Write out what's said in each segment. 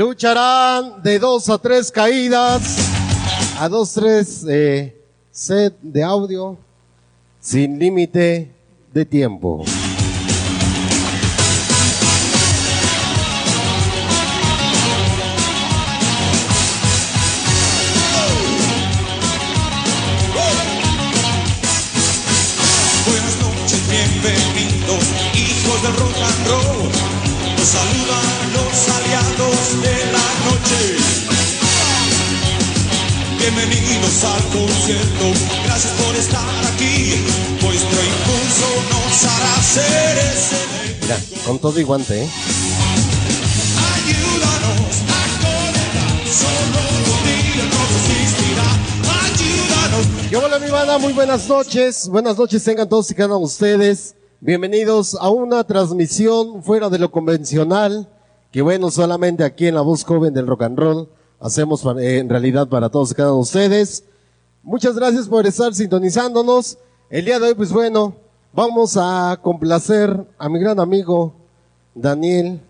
Lucharán de dos a tres caídas, a dos, tres eh, set de audio, sin límite de tiempo. Buenas noches, bienvenidos, hijos. Bienvenidos al concierto, gracias por estar aquí. Vuestro impulso nos hará ser ese. Mira, con todo y guante, ¿eh? Ayúdanos a conectar, solo contigo todo existirá. Ayúdanos. ¿Qué hola mi banda? Muy buenas noches. Buenas noches tengan todos y cada uno de ustedes. Bienvenidos a una transmisión fuera de lo convencional, que bueno, solamente aquí en la voz joven del rock and roll hacemos para- eh, en realidad para todos y cada uno de ustedes. Muchas gracias por estar sintonizándonos. El día de hoy, pues bueno, vamos a complacer a mi gran amigo Daniel.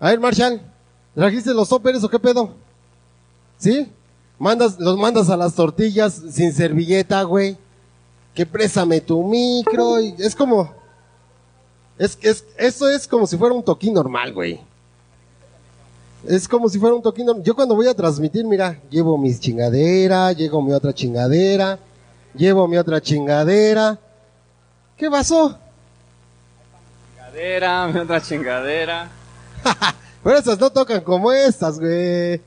A ver, Marshall, ¿trajiste los toppers o qué pedo? ¿Sí? Mandas, los mandas a las tortillas sin servilleta, güey. Que préstame tu micro. y es como. Es, es, eso es como si fuera un toquín normal, güey. Es como si fuera un toquín. Yo cuando voy a transmitir, mira, llevo mis chingadera, llevo mi otra chingadera, llevo mi otra chingadera. ¿Qué pasó? Chingadera, mi otra chingadera. Pero esas no tocan como estas, güey.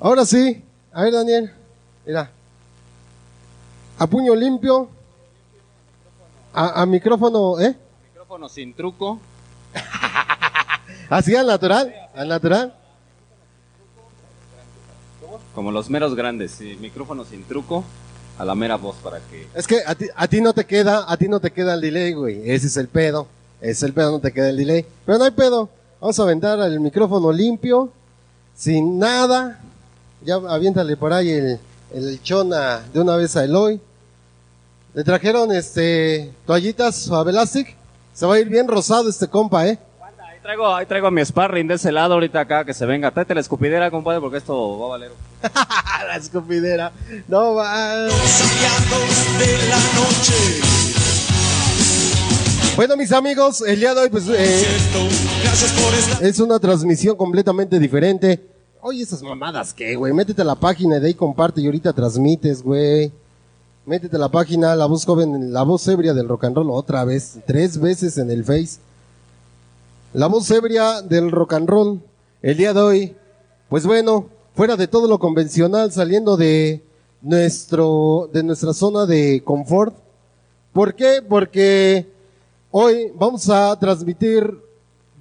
Ahora sí. A ver, Daniel. Mira. A puño limpio. A, a micrófono, ¿eh? Micrófono sin truco. Así al natural. Al natural. Como los meros grandes, sí. Micrófono sin truco. A la mera voz para que. Es que a ti, a ti no te queda, a ti no te queda el delay, güey. Ese es el pedo. Ese es el pedo, no te queda el delay. Pero no hay pedo. Vamos a aventar el micrófono limpio. Sin nada. Ya aviéntale por ahí el, el chona de una vez a Eloy. Le trajeron este toallitas suave elastic. Se va a ir bien rosado este compa, eh. Traigo, ahí traigo a mi sparring de ese lado ahorita acá que se venga. Tráete la escupidera, compadre, porque esto va a valer. la escupidera. No va. De la noche. Bueno, mis amigos, el día de hoy, pues, eh. Es una transmisión completamente diferente. Oye, esas mamadas, ¿qué, güey? Métete a la página de ahí, comparte y ahorita transmites, güey. Métete a la página, la voz joven, la voz ebria del rock and roll otra vez, tres veces en el Face. La voz ebria del rock and roll, el día de hoy, pues bueno, fuera de todo lo convencional, saliendo de nuestro, de nuestra zona de confort. ¿Por qué? Porque hoy vamos a transmitir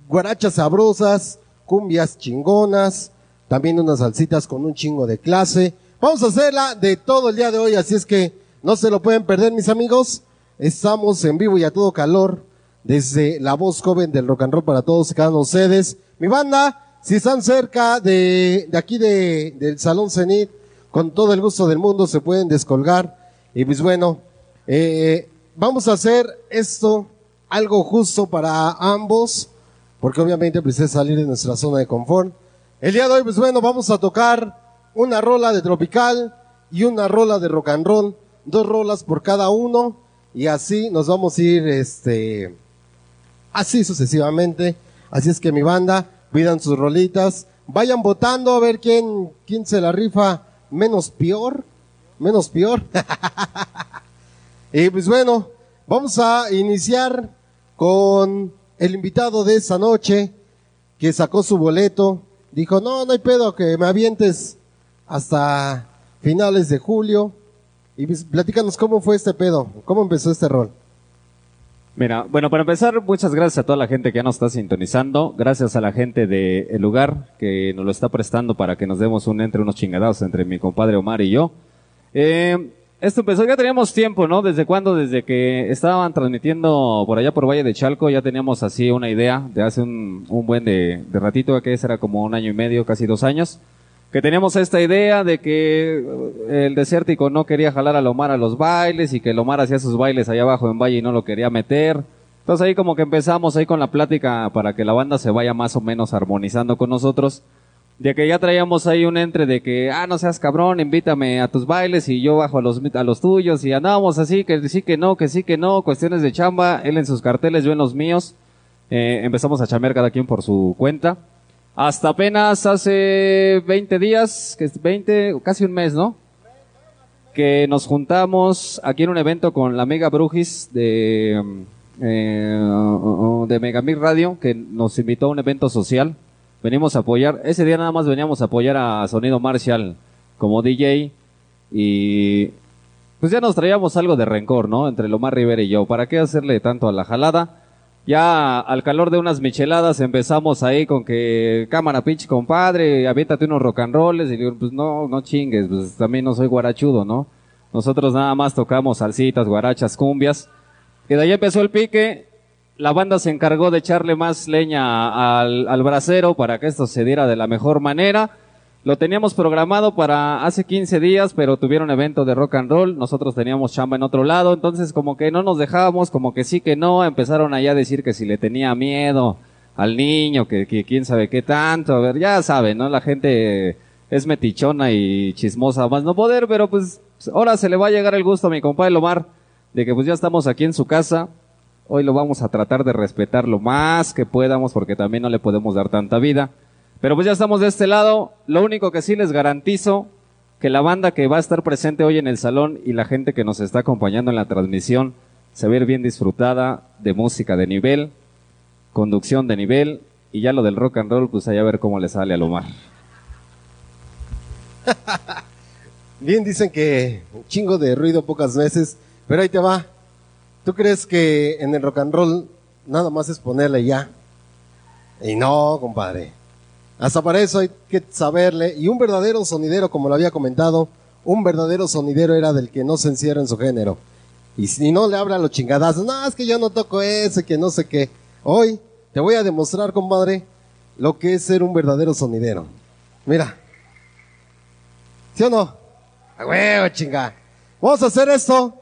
guarachas sabrosas, cumbias chingonas, también unas salsitas con un chingo de clase. Vamos a hacerla de todo el día de hoy, así es que no se lo pueden perder, mis amigos. Estamos en vivo y a todo calor desde la voz joven del rock and roll para todos y cada uno de ustedes. Mi banda, si están cerca de, de aquí de, del Salón Cenit, con todo el gusto del mundo se pueden descolgar. Y pues bueno, eh, vamos a hacer esto algo justo para ambos, porque obviamente pues es salir de nuestra zona de confort. El día de hoy, pues bueno, vamos a tocar una rola de tropical y una rola de rock and roll, dos rolas por cada uno, y así nos vamos a ir, este, así sucesivamente. Así es que mi banda, pidan sus rolitas, vayan votando a ver quién, quién se la rifa menos peor, menos peor. y pues bueno, vamos a iniciar con el invitado de esa noche que sacó su boleto. Dijo, no, no hay pedo que me avientes hasta finales de julio. Y pues, platícanos cómo fue este pedo, cómo empezó este rol. Mira, bueno, para empezar, muchas gracias a toda la gente que ya nos está sintonizando. Gracias a la gente del lugar que nos lo está prestando para que nos demos un entre unos chingadados entre mi compadre Omar y yo. Eh, esto empezó, ya teníamos tiempo, ¿no? ¿Desde cuándo? Desde que estaban transmitiendo por allá por Valle de Chalco, ya teníamos así una idea de hace un, un buen de, de ratito, que era como un año y medio, casi dos años, que teníamos esta idea de que eh, el desértico no quería jalar a Lomar a los bailes y que Lomar hacía sus bailes allá abajo en Valle y no lo quería meter. Entonces ahí como que empezamos ahí con la plática para que la banda se vaya más o menos armonizando con nosotros. De que ya traíamos ahí un entre de que, ah, no seas cabrón, invítame a tus bailes y yo bajo a los, a los tuyos y andábamos así, que sí que no, que sí que no, cuestiones de chamba, él en sus carteles, yo en los míos. Eh, empezamos a chamear cada quien por su cuenta. Hasta apenas hace 20 días, que es 20, casi un mes, ¿no? Que nos juntamos aquí en un evento con la amiga Brujis de, eh, de Radio, que nos invitó a un evento social. Venimos a apoyar, ese día nada más veníamos a apoyar a Sonido Marshall como DJ y pues ya nos traíamos algo de rencor, ¿no? Entre Lomar Rivera y yo. ¿Para qué hacerle tanto a la jalada? Ya al calor de unas micheladas empezamos ahí con que cámara pinche compadre, aviéntate unos rock and rolls y digo, pues no, no chingues, pues también no soy guarachudo, ¿no? Nosotros nada más tocamos salsitas, guarachas, cumbias. Y de ahí empezó el pique. La banda se encargó de echarle más leña al, al brasero para que esto se diera de la mejor manera. Lo teníamos programado para hace 15 días, pero tuvieron evento de rock and roll. Nosotros teníamos chamba en otro lado, entonces como que no nos dejábamos, como que sí que no. Empezaron allá a decir que si le tenía miedo al niño, que, que quién sabe qué tanto. A ver, ya saben, ¿no? La gente es metichona y chismosa más no poder, pero pues ahora se le va a llegar el gusto a mi compadre Lomar de que pues ya estamos aquí en su casa. Hoy lo vamos a tratar de respetar lo más que podamos porque también no le podemos dar tanta vida. Pero pues ya estamos de este lado. Lo único que sí les garantizo que la banda que va a estar presente hoy en el salón y la gente que nos está acompañando en la transmisión se va a bien disfrutada de música de nivel, conducción de nivel y ya lo del rock and roll, pues allá a ver cómo le sale a Lomar. Bien dicen que un chingo de ruido pocas veces, pero ahí te va. ¿Tú crees que en el rock and roll nada más es ponerle ya? Y no, compadre. Hasta para eso hay que saberle. Y un verdadero sonidero, como lo había comentado, un verdadero sonidero era del que no se encierra en su género. Y si no le habla a los chingadazos, no, es que yo no toco ese, que no sé qué. Hoy te voy a demostrar, compadre, lo que es ser un verdadero sonidero. Mira. ¿Sí o no? A huevo, chinga. Vamos a hacer esto,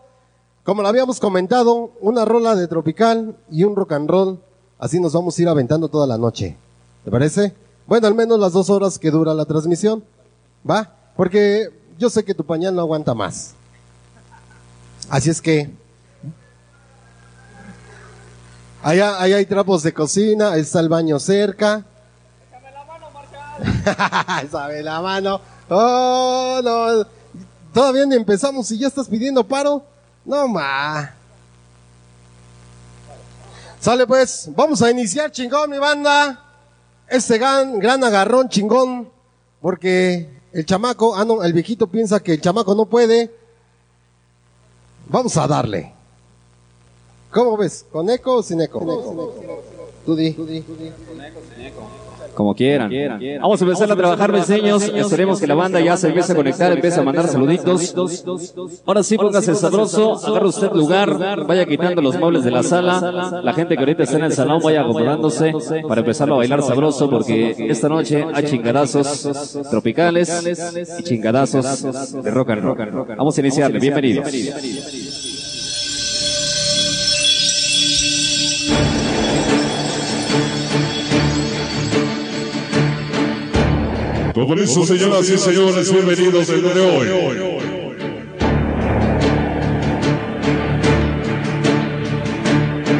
como lo habíamos comentado, una rola de tropical y un rock and roll. Así nos vamos a ir aventando toda la noche. ¿Te parece? Bueno, al menos las dos horas que dura la transmisión. ¿Va? Porque yo sé que tu pañal no aguanta más. Así es que. Allá, allá hay trapos de cocina, está el baño cerca. Déjame la mano, Marcal. Sabe la mano. Oh, no. Todavía ni empezamos y ya estás pidiendo paro. No, ma. Sale pues, vamos a iniciar chingón mi banda este gran, gran agarrón chingón, porque el chamaco, ah no, el viejito piensa que el chamaco no puede. Vamos a darle. ¿Cómo ves? ¿Con eco o sin eco? Tú di. Como quieran. Vamos a empezar a trabajar diseños. Esperemos que la banda ya se empiece a conectar, empiece a mandar saluditos. Ahora sí, póngase sabroso, agarre usted lugar, vaya quitando los muebles de la sala. La gente que ahorita está en el salón vaya acomodándose para empezar a bailar sabroso porque esta noche hay chingadazos tropicales y chingadazos de rock and roll. Vamos a iniciarle. Bienvenidos. Todo listo, señoras y señores, bienvenidos el día de hoy.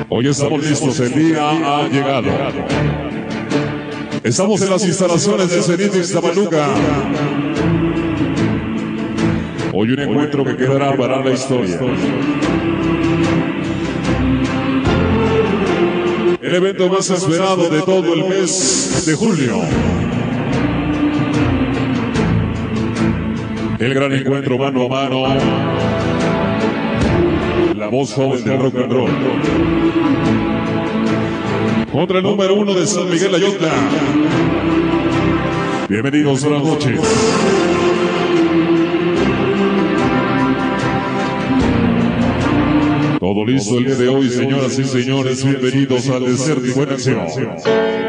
Hoy estamos listos, el día ha llegado. Estamos en las instalaciones de Cenit Ixtapaluca. Hoy un encuentro que quedará para la historia. El evento más esperado de todo el mes de julio. El gran encuentro mano a mano. La voz joven del rock and roll. Contra el número uno de San Miguel Ayotla. Bienvenidos, buenas noches. Todo listo el día de hoy, señoras y señores. Bienvenidos al Desert Buena Acción.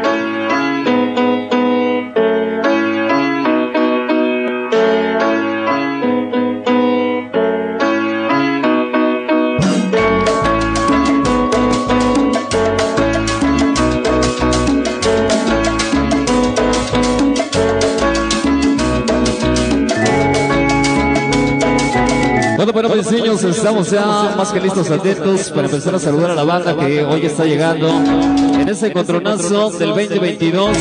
Estamos ya más que listos, atentos para empezar a saludar a la banda que hoy está llegando en ese encontronazo del 2022,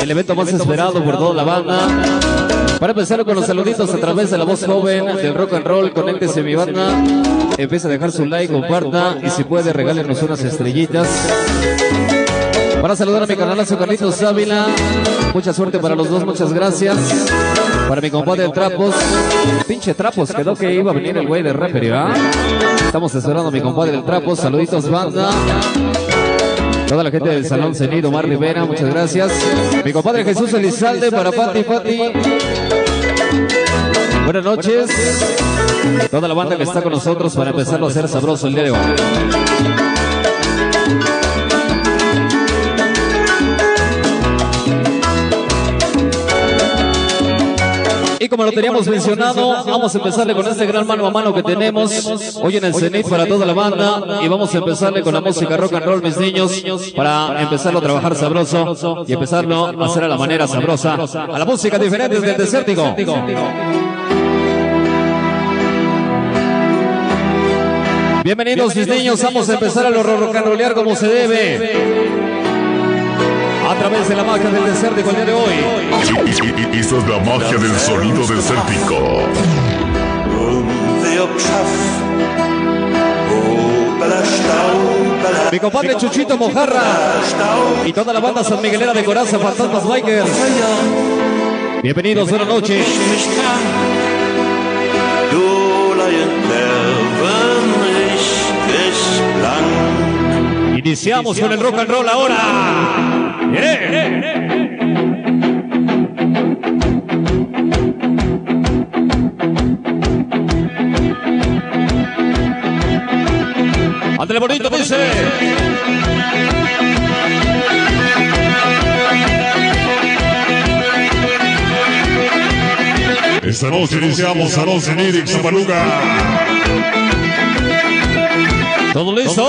el evento más esperado por toda la banda. Para empezar con los saluditos a través de la voz joven del rock and roll, conéctese mi banda, empieza a dejar su like, comparta y si puede regálenos unas estrellitas. Para saludar a mi canalazo Carlitos Ávila, mucha suerte para los dos, muchas gracias. Para mi compadre Trapos, pinche Trapos, quedó que iba a venir el güey de Rapper, ¿verdad? Estamos esperando a mi compadre el Trapos, saluditos banda. Toda la gente del Salón Cenido, Omar Rivera, muchas gracias. Mi compadre Jesús Elizalde para Pati Pati. Buenas noches. Toda la banda que está con nosotros para empezarlo a hacer sabroso el día de hoy. Y como lo teníamos mencionado, vamos a empezarle con este gran mano a mano que tenemos hoy en el Cenit para toda la banda. Y vamos a empezarle con la música rock and roll, mis niños, para empezarlo a trabajar sabroso y empezarlo a hacer a la manera sabrosa. A la música diferente del desértico. Bienvenidos mis niños, vamos a empezar a lo rock and rollear como se debe. A través de la magia del desértico el día de hoy. Y, esa es la magia del sonido desértico. Mi compadre Chuchito Mojarra y toda la banda San Miguelera de Coraza, Fantasmas Bikers. Bienvenidos, buenas noches. Iniciamos con el rock and roll ahora. Yeah. Ándale bonito, dice. Esta noche iniciamos Salón Cenit en Zapaluca. Todo listo.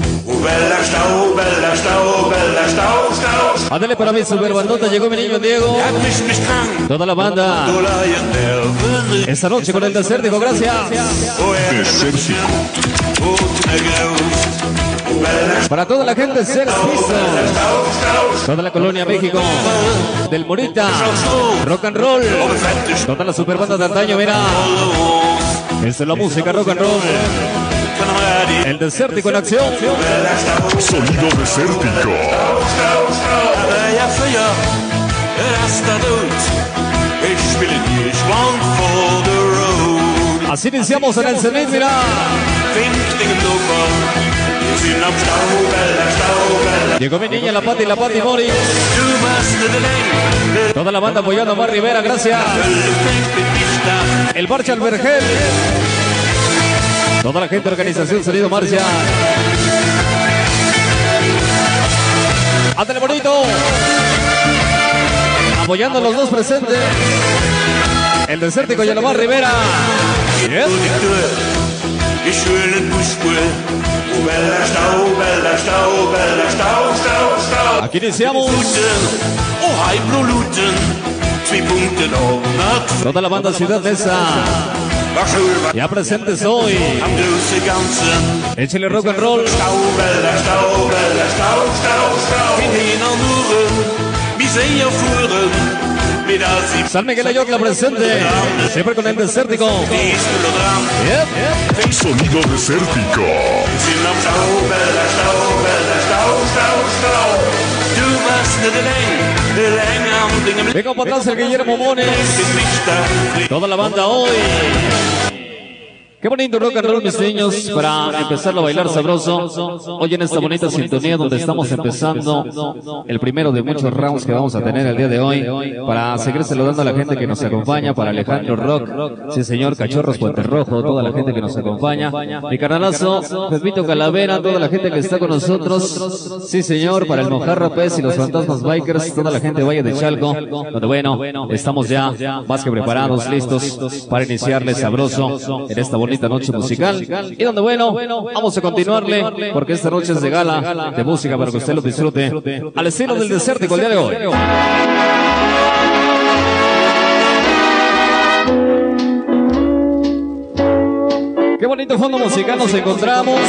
Bella para mi superbandota, llegó mi niño Diego. Toda la banda. Esta noche con el gracias. Oh, er Ghost. Oh, bella Para toda la gente, Sex Pistols. Toda la colonia México. Del Morita. Rock and roll. Toda la superbanda de antaño, mira. Esta es la música rock and roll. El desértico en acción. Sonido desértico. Así iniciamos en el Stau, bella. Llegó mi niña, la Pati, la Pati Mori. Toda la banda apoyando a Mar Rivera, gracias. El Marcha Albergel. Toda la gente, organización Sonido Marcha. Ándale bonito. Apoyando a los dos presentes. El desértico y el Omar Rivera. Aquí iniciamos. Toda la banda Ciudad Mesa. Ya presentes hoy. Échale rock and roll. San Miguel Ayotla presente. Siempre con el desértico. Yep. Sonido desértico. Venga para atrás el Guillermo Mones. Toda la banda hoy. Qué bonito rock and roll, mis niños, para empezarlo a bailar sabroso. Hoy en esta bonita sintonía donde estamos empezando el primero de muchos rounds que vamos a tener el día de hoy, para seguir saludando a la gente que nos acompaña, para Alejandro Rock, sí señor, Cachorros Puente Rojo, toda la gente que nos acompaña, mi carnalazo, Pepito Calavera, toda la gente que está con nosotros, sí señor, para el Mojarra Pez y los Fantasmas Bikers, toda la gente de Valle de Chalco, donde bueno, estamos ya más que preparados, listos para iniciarle sabroso en esta bonita noche musical. Y donde bueno, vamos a continuarle porque esta noche es de gala de música para que usted lo disfrute al estilo del desértico el día de hoy. Qué bonito fondo musical nos encontramos.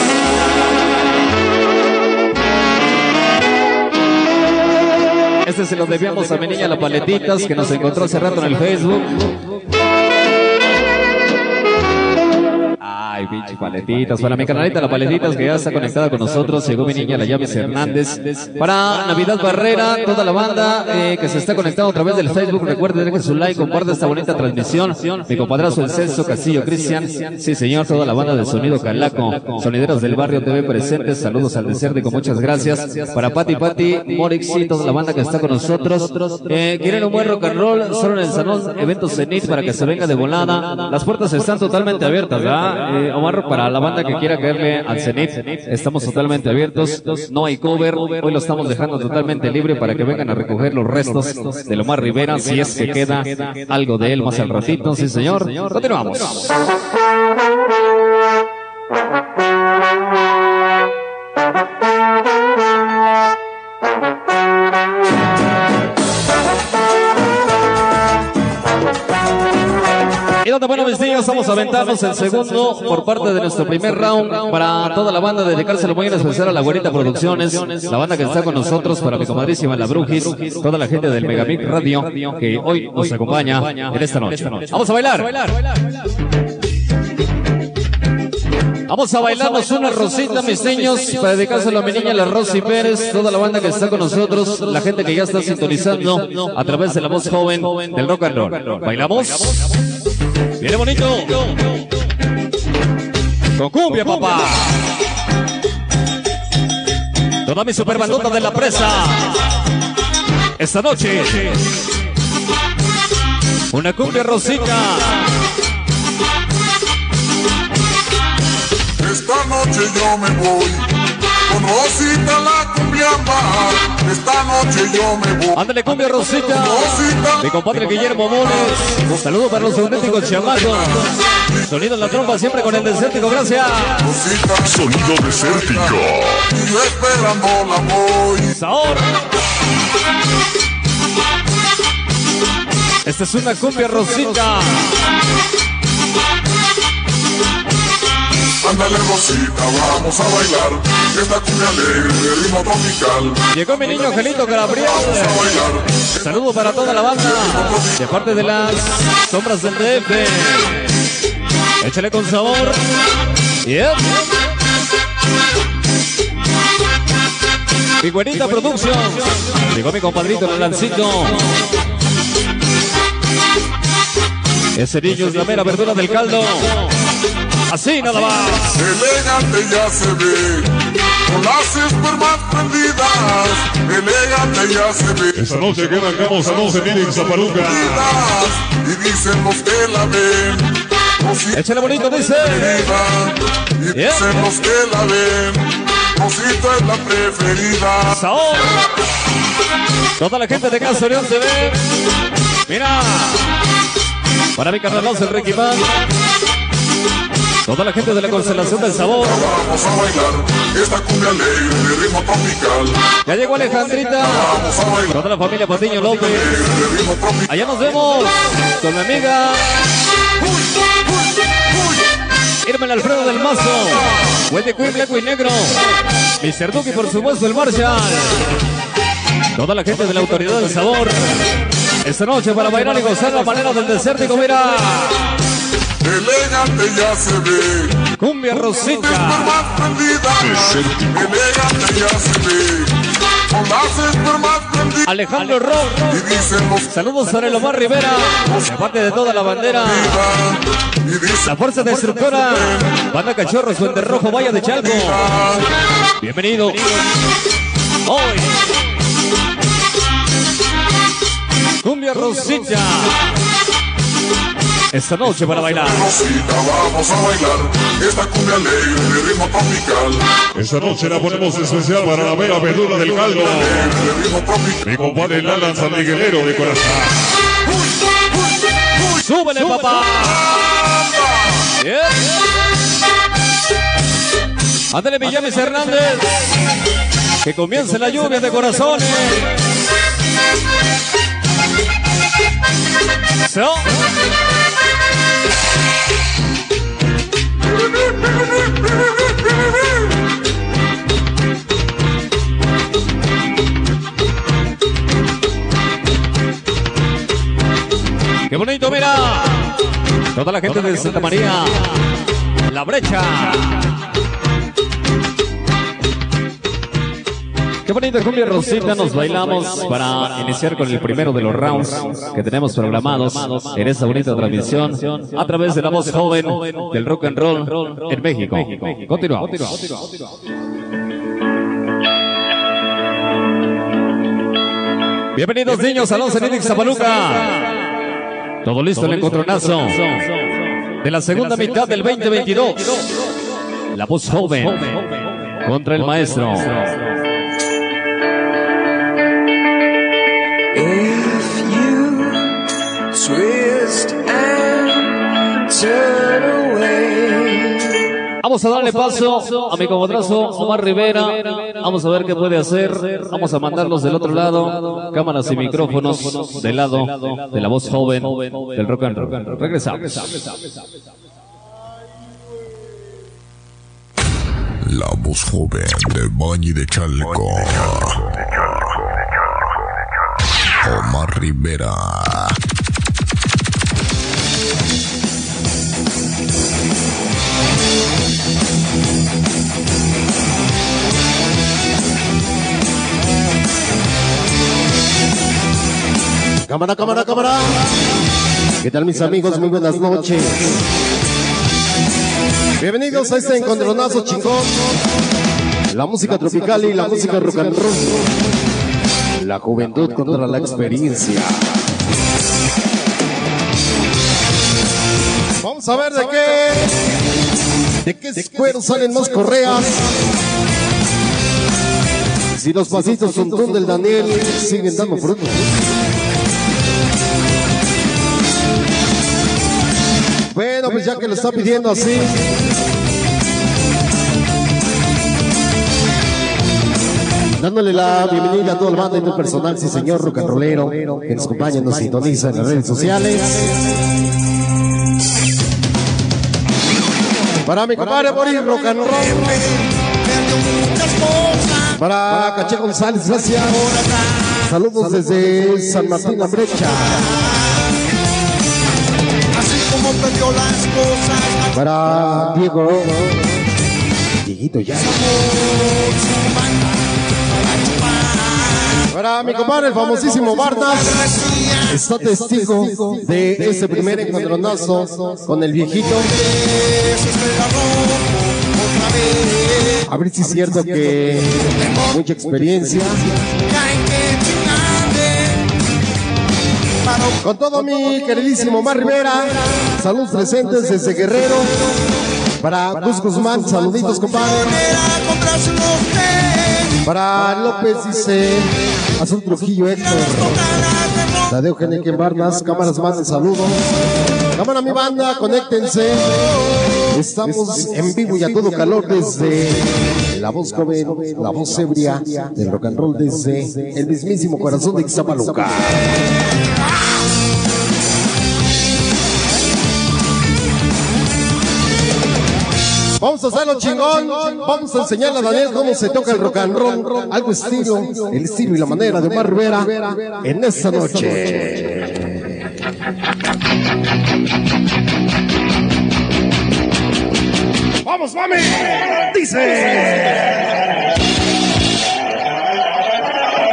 Este se lo debíamos a mi niña La Paletitas que nos encontró hace rato en el Facebook. Ay, pinche paletitas. Para mi canalita La Paletitas que ya está conectada con nosotros. Llegó mi niña La Llaves Hernández. Para Navidad Barrera, toda la banda eh, que se está conectando a través del Facebook. Recuerden, dejen su like, comparte esta bonita transmisión. Mi compadrazo El Celso Castillo Cristian. Sí, señor, toda la banda del Sonido Calaco. Sonideros del Barrio TV presentes. Saludos al desierto con muchas gracias. Para Pati Pati, Morixi, toda la banda que está con nosotros. Eh, quieren un buen rock and roll, solo en el salón Eventos Zenit para que se venga de volada. Las puertas están totalmente abiertas, ¿verdad? Eh, Omar, para la banda que quiera caerle al Zenit, estamos totalmente abiertos. No hay cover. Hoy lo estamos dejando totalmente libre para que vengan a recoger los restos de Omar Rivera, si es que queda algo de él más al ratito. Sí, señor. Continuamos. Bueno, mis niños, vamos a aventarnos el segundo por parte de nuestro primer round para toda la banda, dedicárselo muy en especial a la Güerita Producciones, la banda que está con nosotros, para mi comadrísima La Brujis, toda la gente del Megamic Radio que hoy nos acompaña en esta noche. Vamos a bailar. Vamos a bailarnos una rosita, mis niños, para dedicárselo a mi niña, la Rosy Pérez, toda la banda que está con nosotros, la gente que ya está sintonizando a través de la voz joven del rock and roll. ¿Bailamos? Viene bonito. Con cumbia, papá. Toda mi super bandota de la presa. Esta noche. Una cumbia rosita. Esta noche yo me voy con Rosita la cumbia mar. Esta noche yo me voy. Ándale, cumbia rosita. Mi compadre Guillermo Mones. Saludos para los auténticos chamacos. Sonido en la trompa siempre con el desértico, gracias. Rosita, Sonido desértico. y yo esperando la voy. Sabor. Esta es una cumbia rosita. Ándale Rosita, vamos a bailar. Esta cumbia alegre de ritmo tropical. Llegó mi niño Angelito Gabriel. Vamos a bailar. Saludo para toda la banda. De parte de las sombras del DF. Échale con sabor. Yep. Mi güerita Productions. Llegó mi compadrito el lancito. Ese niño es la mera verdura del caldo. Así nada más. Elegante ya se ve, con las espermas prendidas. Elegante ya se ve. Esta noche que arrancamos a 12 mil en Zapaluca. Y dicen los que la ven. Échale bonito, dice. Y Yeah. dicen los que la ven. Rosita es la preferida. Saúl. Toda la gente de Casa Orión TV. Mira. Para mi carnalazo el Ricky Man. Toda la gente de la constelación del sabor. Vamos a bailar esta cumbia alegre de ritmo tropical. Ya llegó Alejandrita. Vamos a bailar Toda la familia Patiño López. de. Allá nos vemos con mi amiga Irma Alfredo del Mazo. Wendy Queen, blanco y negro. Mr. Duque, por supuesto, el Marshall. Toda la gente de la autoridad del sabor. Esta noche para bailar y gozar la manera del desértico, mira. Elegante ya se ve. Cumbia Rosita. Espermas prendidas. Desértico. Elegante ya se ve. Con las espermas prendidas. Alejandro Rock. Y dicen los Saludos el Omar Rivera, de parte de toda la bandera. La Fuerza Destructora, Banda Cachorros, Duende Rojo, Vaya de Chalco. Bienvenido. Hoy. Cumbia Rosita. Esta noche para bailar. Rosita, vamos a bailar esta cumbia alegre de ritmo tropical. Esta noche la ponemos especial para la mera verdura del caldo. Mi compadre Lalan San Miguelero de corazón. ¡Súbele, papá! Bien. Ándale, Villames Hernández. Que comience la lluvia de corazones. So. ¡Qué bonito, mira! Toda la gente de Santa María. La brecha. Qué bonita cumbia Rosita nos bailamos para iniciar con el primero de los rounds que tenemos programados en esta bonita transmisión a través de la voz joven del rock and roll en México. Continuamos. Bienvenidos niños al 11 Nidix Zapaluca. Todo listo el encontronazo de la segunda mitad del 2022. La voz joven contra el maestro. If you twist and turn. Vamos a darle paso a mi comodrazo Omar Rivera. Vamos a ver qué puede hacer. Vamos a mandarlos del otro lado. Cámaras y micrófonos del lado de la voz joven del rock and roll. Regresamos. La voz joven de Bañi de Chalco. Omar Rivera. Cámara, cámara, cámara. ¿Qué tal mis amigos? Muy buenas noches. Bienvenidos a este encontronazo chingón. La música tropical y la música rock and roll. La juventud contra la experiencia. Vamos a ver de qué. ¿De qué cuero salen más correas? Si los pasitos son del Daniel siguen dando frutos. Bueno, pues ya que lo está pidiendo así. Dándole la bienvenida a toda la banda y todo el personal, sí señor, rock and rollero, que nos acompaña, nos sintoniza en las redes sociales. Para mi compadre Boris Rock and Roll. Para Caché González, gracias. Saludos desde San Martín La Brecha. Así como perdió las cosas, Para Diego. Dieguito ya. Para mi compadre, el famosísimo Bardas. Está testigo de este primer encontronazo con el viejito. A ver si es cierto que mucha experiencia. Con todo mi queridísimo Mar Rivera, saludos presentes desde Guerrero. Para Gus Guzmán, saluditos compadre. Para López dice Azul Trujillo Héctor. Tadeo Geneque Barnas, cámaras más de saludo. Cámara mi banda, conéctense. Estamos en vivo y a todo calor desde la voz joven, la voz ebria del rock and roll desde el mismísimo corazón de Ixtapaluca. Vamos a hacerlo chingón. Vamos a enseñarle a Daniel cómo se toca el rock and roll. Algo estilo, el estilo y la manera de Omar Rivera en esta noche. ¡Vamos, mami! Dice.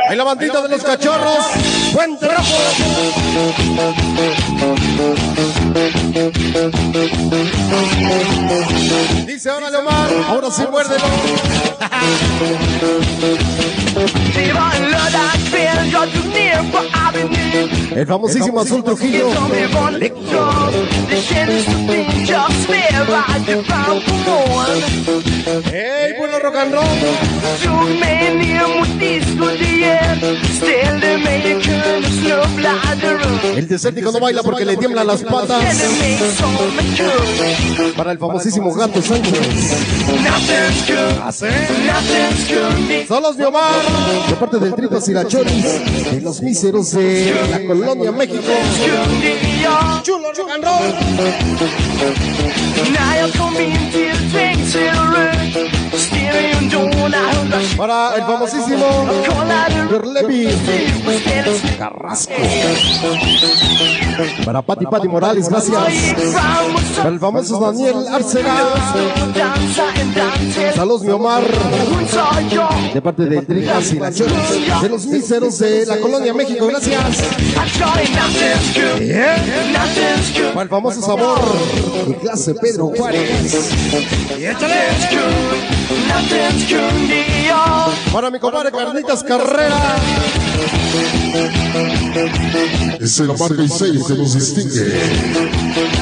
Ahí la bandita de los cachorros. Buen trabajo. Dice ahora Omar, ahora sí muérdelo. El famosísimo Azul Trujillo. ¡Ey, bueno rock and roll! El desértico no baila porque le tiemblan las patas. Para el famosísimo Gato Sánchez. Solos de Omar, de parte del Tripas y la de los míseros de la Colonia México. Chulo rock and roll. Para el famosísimo Berlevi Carrasco. Para Pati Pati Morales, gracias. Para el famoso Daniel Arcega. Saludos, mi Omar. De parte de Tripas y la Choris, de los míseros de la Colonia México, gracias. Para el famoso sabor de clase Pedro Juárez. Para mi compadre Carnitas Carrera. Es la marca y sello que nos distingue.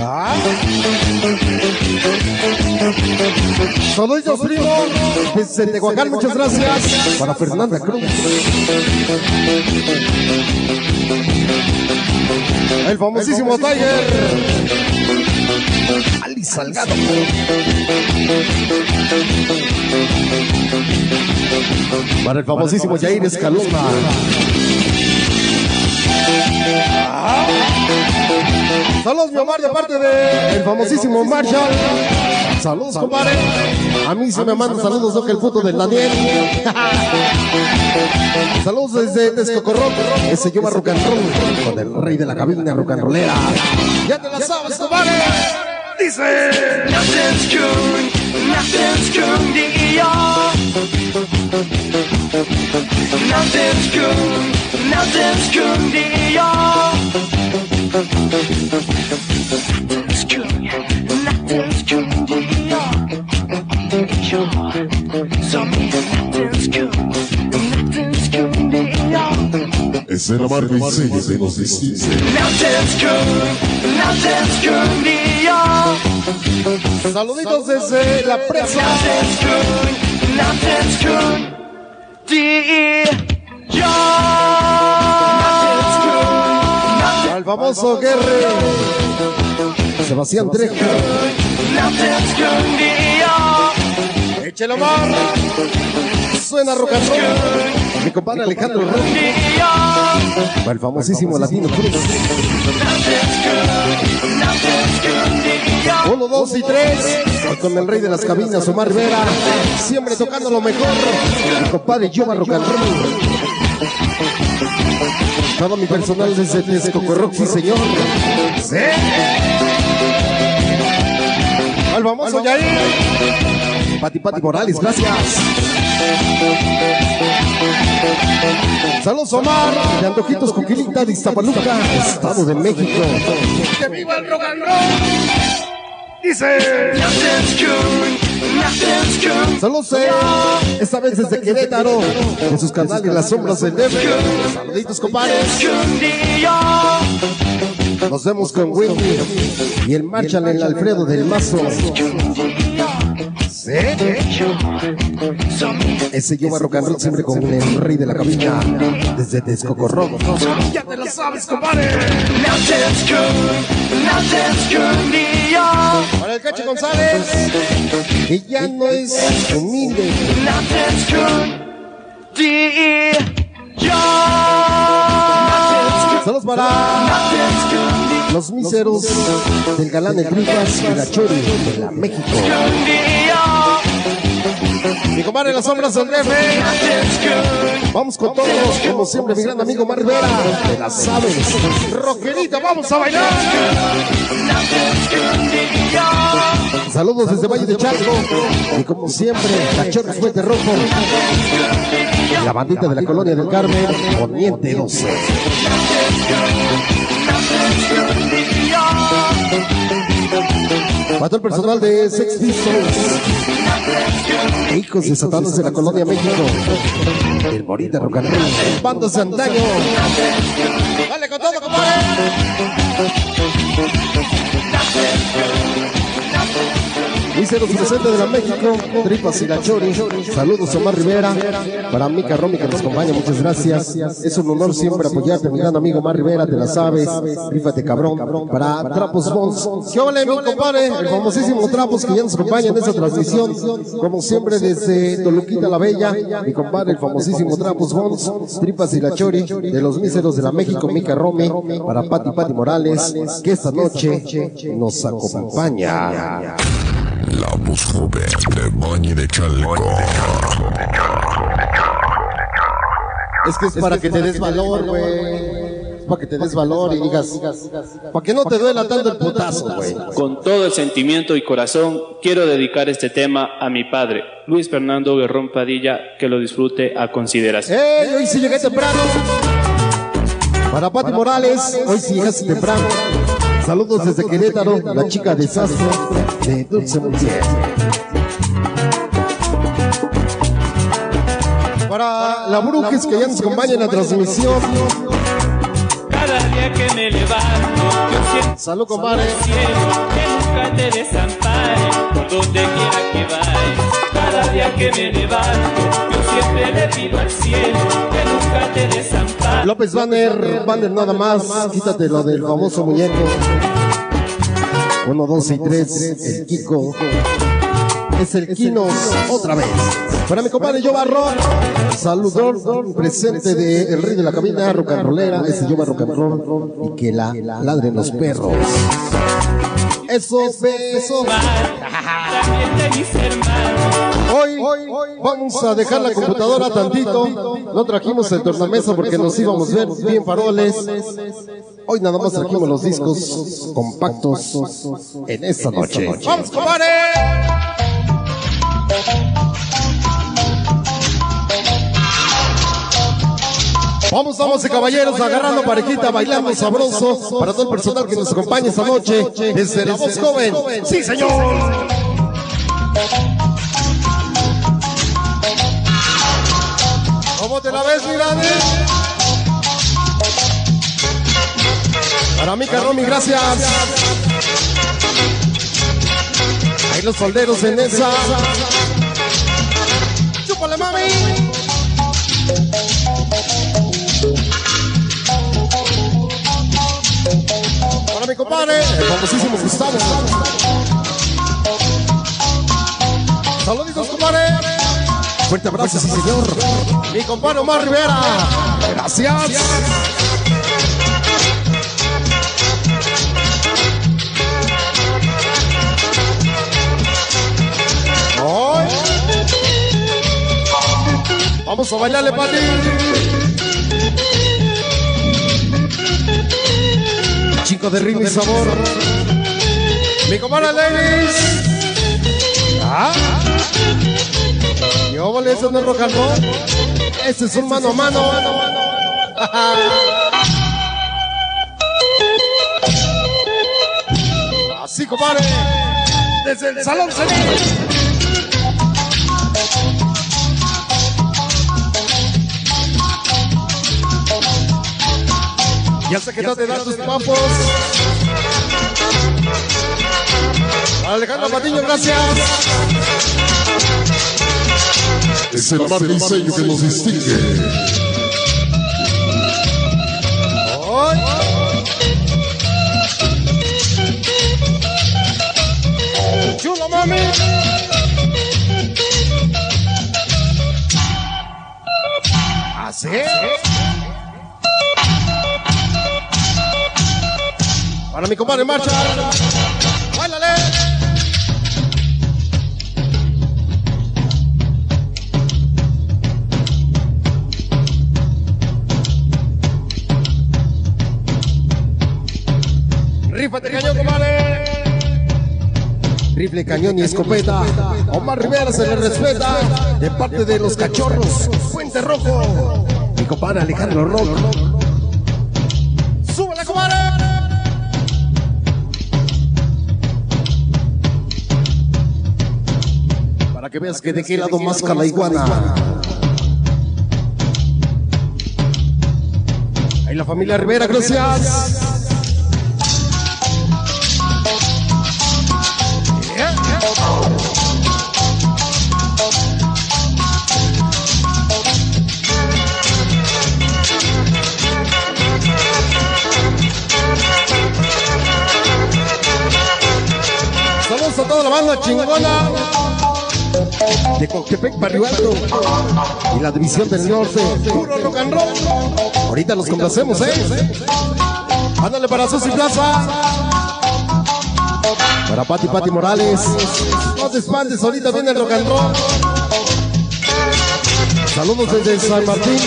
Ah. Saludos, primo. Desde Tehuacán, muchas gracias. Para Fernanda Cruz. El famosísimo Tiger. Ali Salgado. Para el famosísimo Jair Escalona. Saludos, mi Omar, de parte de el famosísimo Marshall. Saludos, compadre. A mí se me manda saludos, que el puto del Daniel. saludos desde Texcocorro. Ese lleva roll con el rey de la cabina rollera. Ya te la sabes, compadre. Dice. Nothing's cool. nothing's cool, to. Nothing's cool. nothing's cool, to you. Sure, so nothing's cool. Es la marca y sello que nos distingue. Saluditos desde la presa. Al famoso Guerre. Sebastián Trejo. Échelo más. Suena rock and roll. Mi compadre Alejandro Rock. El famosísimo Latino Cruz. Uno, dos y tres. Con el rey de las cabinas, Omar Rivera. Siempre tocando lo mejor. Mi compadre Yoba Rock and Roll. Todo mi personal desde Texcoco sí señor. Sí. Al famoso Yair. Pati Pati Morales, gracias. Saludos Omar, de Antojitos Coquilita de Iztapaluca, Estado de México. ¡Que viva el rock and roll! Dice. Saludos, eh. esta vez desde Querétaro, en sus canales Las Sombras del Debe. Saluditos, compadres. Nos vemos con Wendy y el Marshall en el Alfredo del Mazo. ¿Sí? Ese lleva rock and roll siempre con el rey de la cabina desde Texcoco Ya te lo sabes, compadre. Para el Cacho González, que ya no es humilde. Saludos para los míseros del galán de tripas y la chori de la México. Mi compadre Las Sombras DF. Vamos con todos, como siempre, mi gran amigo Mar Rivera. De las aves. Rockerita, vamos a bailar. Saludos desde Valle de Charco. Y como siempre, Cachorros Fuerte Rojo. La bandita de la colonia del Carmen, Poniente 12. Mató el personal de Sex Pistols. Hijos de Satanás de la colonia México. El morir de rock and roll. Bandos de antaño. Dale con todo, compadre. Míseros presente de la México, Tripas y la Chori. Saludos Omar Rivera. Para Mica Romy que nos acompaña, muchas gracias. Es un honor siempre apoyarte, mi gran amigo Omar Rivera, te las sabes. Rífate cabrón. Para Trapos Bons. ¿Qué vale, mi compadre? El famosísimo Trapos que ya nos acompaña en esta transmisión. Como siempre desde Toluquita la Bella. Mi compadre, el famosísimo Trapos Bons. Tripas y la Chori. De los míseros de la México, Mica Romy. Para Pati Pati Morales. Que esta noche nos acompaña. La voz joven de Valle de Chalco. Es que es para que te des valor, güey. Es para que te des valor y digas, para que no te duela tanto el putazo, güey. Con todo el sentimiento y corazón, quiero dedicar este tema a mi padre, Luis Fernando Guerrón Padilla, que lo disfrute a consideración. ¡Ey! Hoy sí llegué temprano. Para Pati Morales, hoy sí llegaste temprano. Saludos desde Querétaro, la chica desastre de Dulce Montiel. Para la Brujes que ya nos acompaña en la transmisión. Cada día que me levanto, yo siento Salud, compadre. que nunca te desampare, por donde quiera que vayas. Cada día que me levanto, siempre le pido al cielo que nunca te desampare. López Banner, Banner nada más, quítate lo del famoso muñeco. Uno, dos y tres, el Kiko. Es el Kinos otra vez. Para mi compadre Yo Barrón, saludón presente de El Rey de la Cabina, rock and rollera, ese Yo rock and roll, y que la ladren los perros. Esos besos. También de mis hermanos. Hoy vamos a dejar la computadora tantito. No trajimos el tornamesa porque nos íbamos a ver bien faroles. Hoy nada más trajimos los discos compactos en esta noche. ¡Vamos, compadre! Vamos, damas y caballeros, agarrando parejita, bailando sabroso para todo el personal que nos acompaña esta noche desde la voz joven. ¡Sí, señor! ¿Cómo te la ves, mi grande? Para mí, Carromi, gracias. Ahí los solderos en esa. ¡Chúpale, mami! Para mi compadre, el famosísimo Gustavo. Saluditos, compadre. Fuerte abrazo, sí, señor. Mi compadre Omar Rivera. Gracias. Vamos a bailarle, Pati. Chico de ritmo y sabor. Mi compadre Ladies. Ah. Yo vale, eso no es rock and roll. Ese es un mano a mano. Así, compadre. Desde el salón señor. Ya sé que no te dan tus papos. Alejandro Patiño, gracias. Es el marca y sello que nos distingue. Hoy. Chulo, mami. Así. Para mi compadre, marcha. Rífate cañón, compadre. Rifle, cañón y escopeta. Omar Rivera se le respeta. De parte de los cachorros. Puente Rojo. Mi compadre Alejandro Rock. ¡Súbele, compadre! Para que veas que de qué lado más la iguana. Ahí la familia Rivera, gracias. Toda la banda chingona de Coctepec, Barrio Alto y la División del Norte. Puro rock and roll. Ahorita los complacemos, ¿eh? Ándale para Susi Plaza. Para Pati Pati Morales. No te espantes, ahorita viene el rock and roll. Saludos desde San Martín,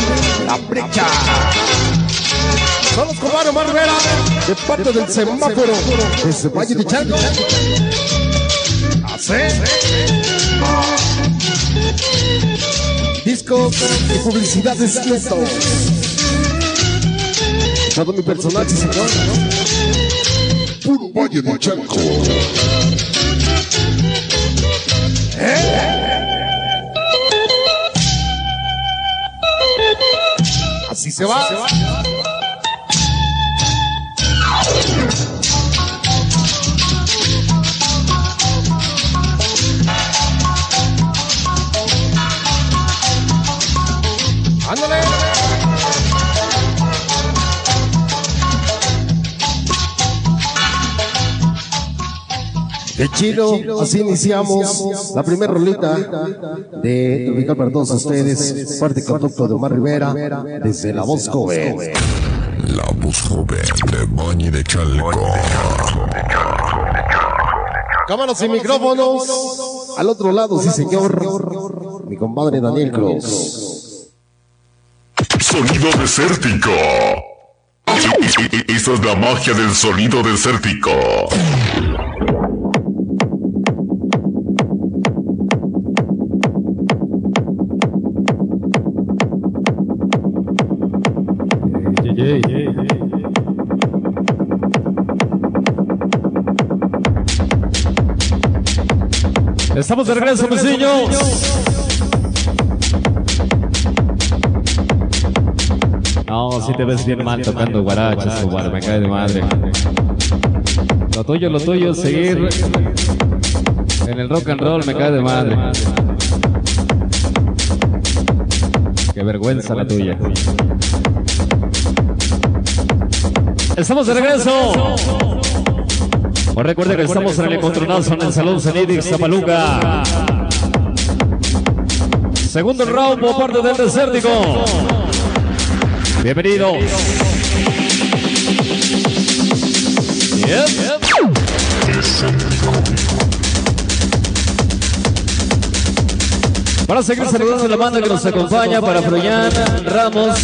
La Brecha. Saludos con Mario Mar Rivera, de parte del semáforo, desde Valle de Chango. Así. Discos y publicidades Neto. Todo mi personaje, señor. Puro Valle de Chanco. Así se va. Ándale. Qué chido, así iniciamos la primera rolita de Tropical para todos ustedes, parte conducto de Omar Rivera, desde La Voz Joven. La voz joven de Valle de Chalco. Cámaras y micrófonos, al otro lado, sí señor, mi compadre Daniel Cruz. Sonido desértico. Esa es la magia del sonido desértico. Estamos de regreso, mis niños. No, si te ves bien mal tocando guarachas, me cae de madre. Lo tuyo, lo tuyo seguir en el rock and roll, me cae de madre. Qué vergüenza la tuya. Estamos de regreso. Pues recuerde que estamos en el encontronazo en el Salón Cenidix Zapaluca. Segundo round por parte del desértico. Bienvenidos. Para seguir saludando a la banda que nos acompaña, para Froyan Ramos,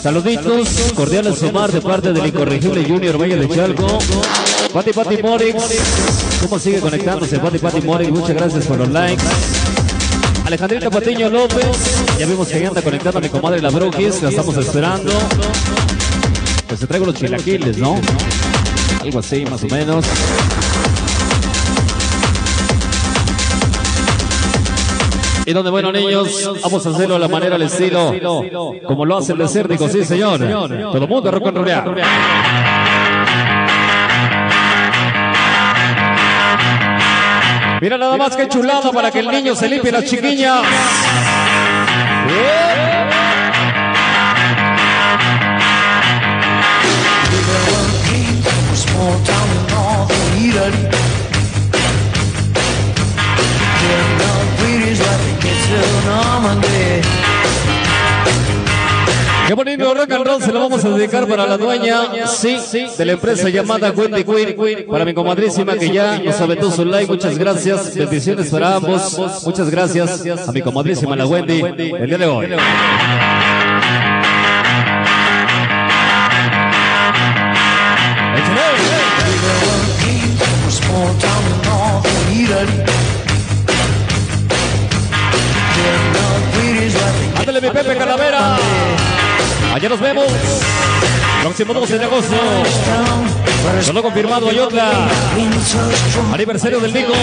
saluditos cordiales Omar de parte del incorregible Junior Valle de Chalco. Pati Pati Morix, ¿cómo sigue conectándose Pati Pati Morix? Muchas gracias por los likes. Alejandrita Patiño López, ya vimos que anda conectando a mi comadre la Brokis, la estamos esperando. Pues se traigo los chilaquiles, ¿no? Algo así, más o menos. Y donde, bueno, niños, vamos a hacerlo a la manera, al estilo, como lo hace el desértico, sí, señor. Todo el mundo rock and Mira nada más que chulada para que el niño se limpie las northern Italy. Qué bonito rock and roll se lo vamos a dedicar para la dueña, sí, de la empresa llamada Wendy Queen, para mi comadrísima que ya nos aventó su like, muchas gracias, bendiciones para ambos, muchas gracias a mi comadrísima la Wendy, el día de hoy. Allá nos vemos. Próximo 12 de agosto. Solo confirmado Ayotla. Aniversario del Nico.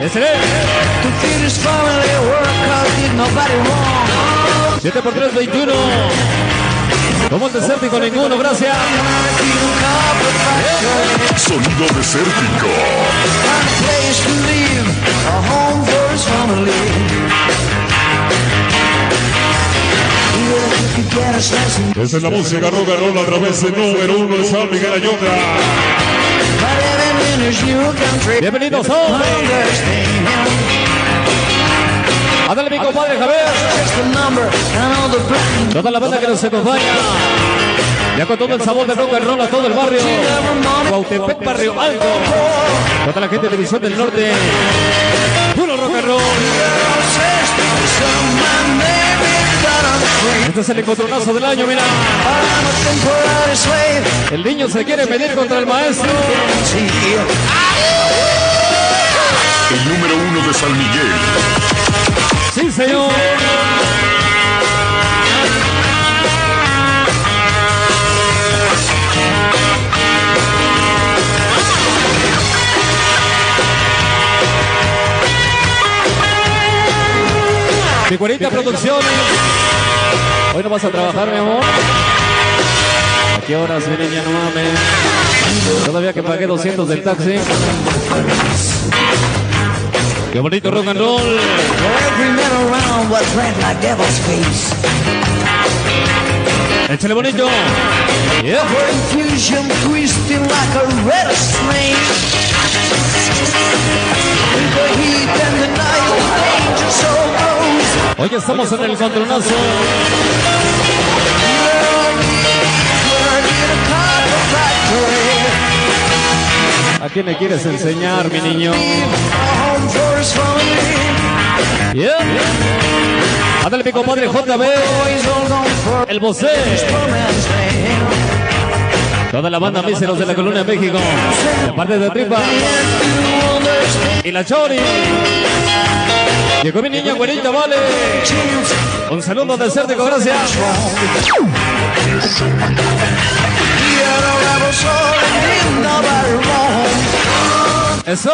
Ese es. The theater's family work out, did nobody wrong. 7 por 3, 21. Como el desértico ninguno, gracias. Sonido desértico. Esa es la música rock and roll a través del número uno de San Miguel country. Bienvenidos. Understand Ándale, mi compadre Javier. Toda la banda que nos acompaña. Ya con todo el sabor de rock and roll a todo el barrio. Guautepec, Barrio Alto. Toda la gente de División del Norte. Puro rock and roll. Este es el encontronazo del año, mira. El niño se quiere medir contra el maestro. El número uno de San Miguel. Sí, señor. Mi cuarita producciones. Hoy no vas a trabajar, mi amor. ¿A qué horas, mi niña? No mames. Todavía que pagué 200 del taxi. Qué bonito rock and roll. every man around was red like devil's face. Échale bonito. Yeah. Confusion twisting like a rattlesnake. In the heat and the night, the danger so close. Hoy estamos en el contronazo. A cotton factory. ¿A quién le quieres enseñar, mi niño? Yeah. Ándale, mi compadre JB. El Bosé. Toda la banda Míseros de la Colonia de México. De parte de Tripa. Y la Chori. Llegó mi niña güerita, vale. Un saludo gracias. Ain't nobody wrong. Eso.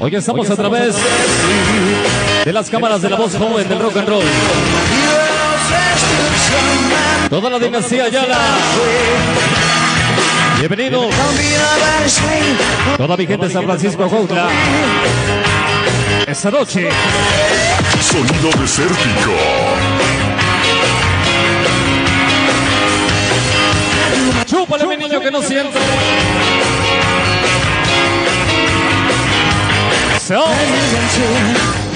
Hoy estamos a través de las cámaras de la voz joven del rock and roll. Toda la dinastía Ayala. Bienvenido. Don't be nobody's slave. Toda mi gente de San Francisco Cuautla. Esta noche. Sonido desértico. Chúpale, mi niño, que no siento. Va.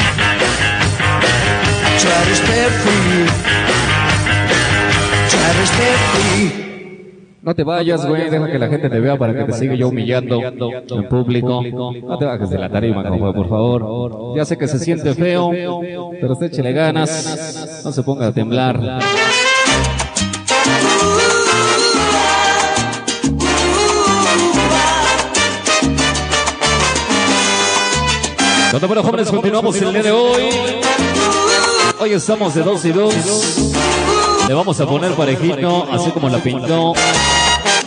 Try to stay free. Try to stay free. No te vayas, güey. Deja que la gente te vea para que te siga yo humillando en público. No te bajes de la tarima, compa, por favor. Ya sé que se siente feo, pero usted échele ganas. No se ponga a temblar. Cuando bueno, jóvenes, continuamos el día de hoy. Hoy estamos de dos y dos. Le vamos a poner parejito, así como la pintó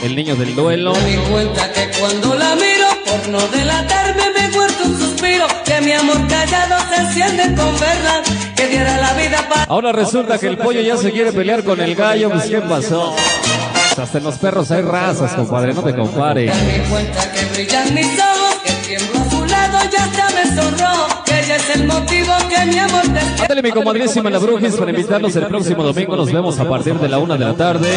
el niño del duelo. Me di cuenta que cuando la miro, por no delatarme, me muerto un suspiro. Que mi amor callado se enciende con verla. Que diera la vida para. Ahora resulta que el pollo ya se quiere pelear con el gallo. Pues, ¿qué pasó? Hasta en los perros hay razas, compadre, no te compare. Me di cuenta que brillan mis ojos. Que tiemblo a su lado, ya hasta me sonró. Ella es el motivo que mi amor. Ándale, mi La Brujis, para invitarlos el próximo domingo. Nos vemos a partir de la una de la tarde.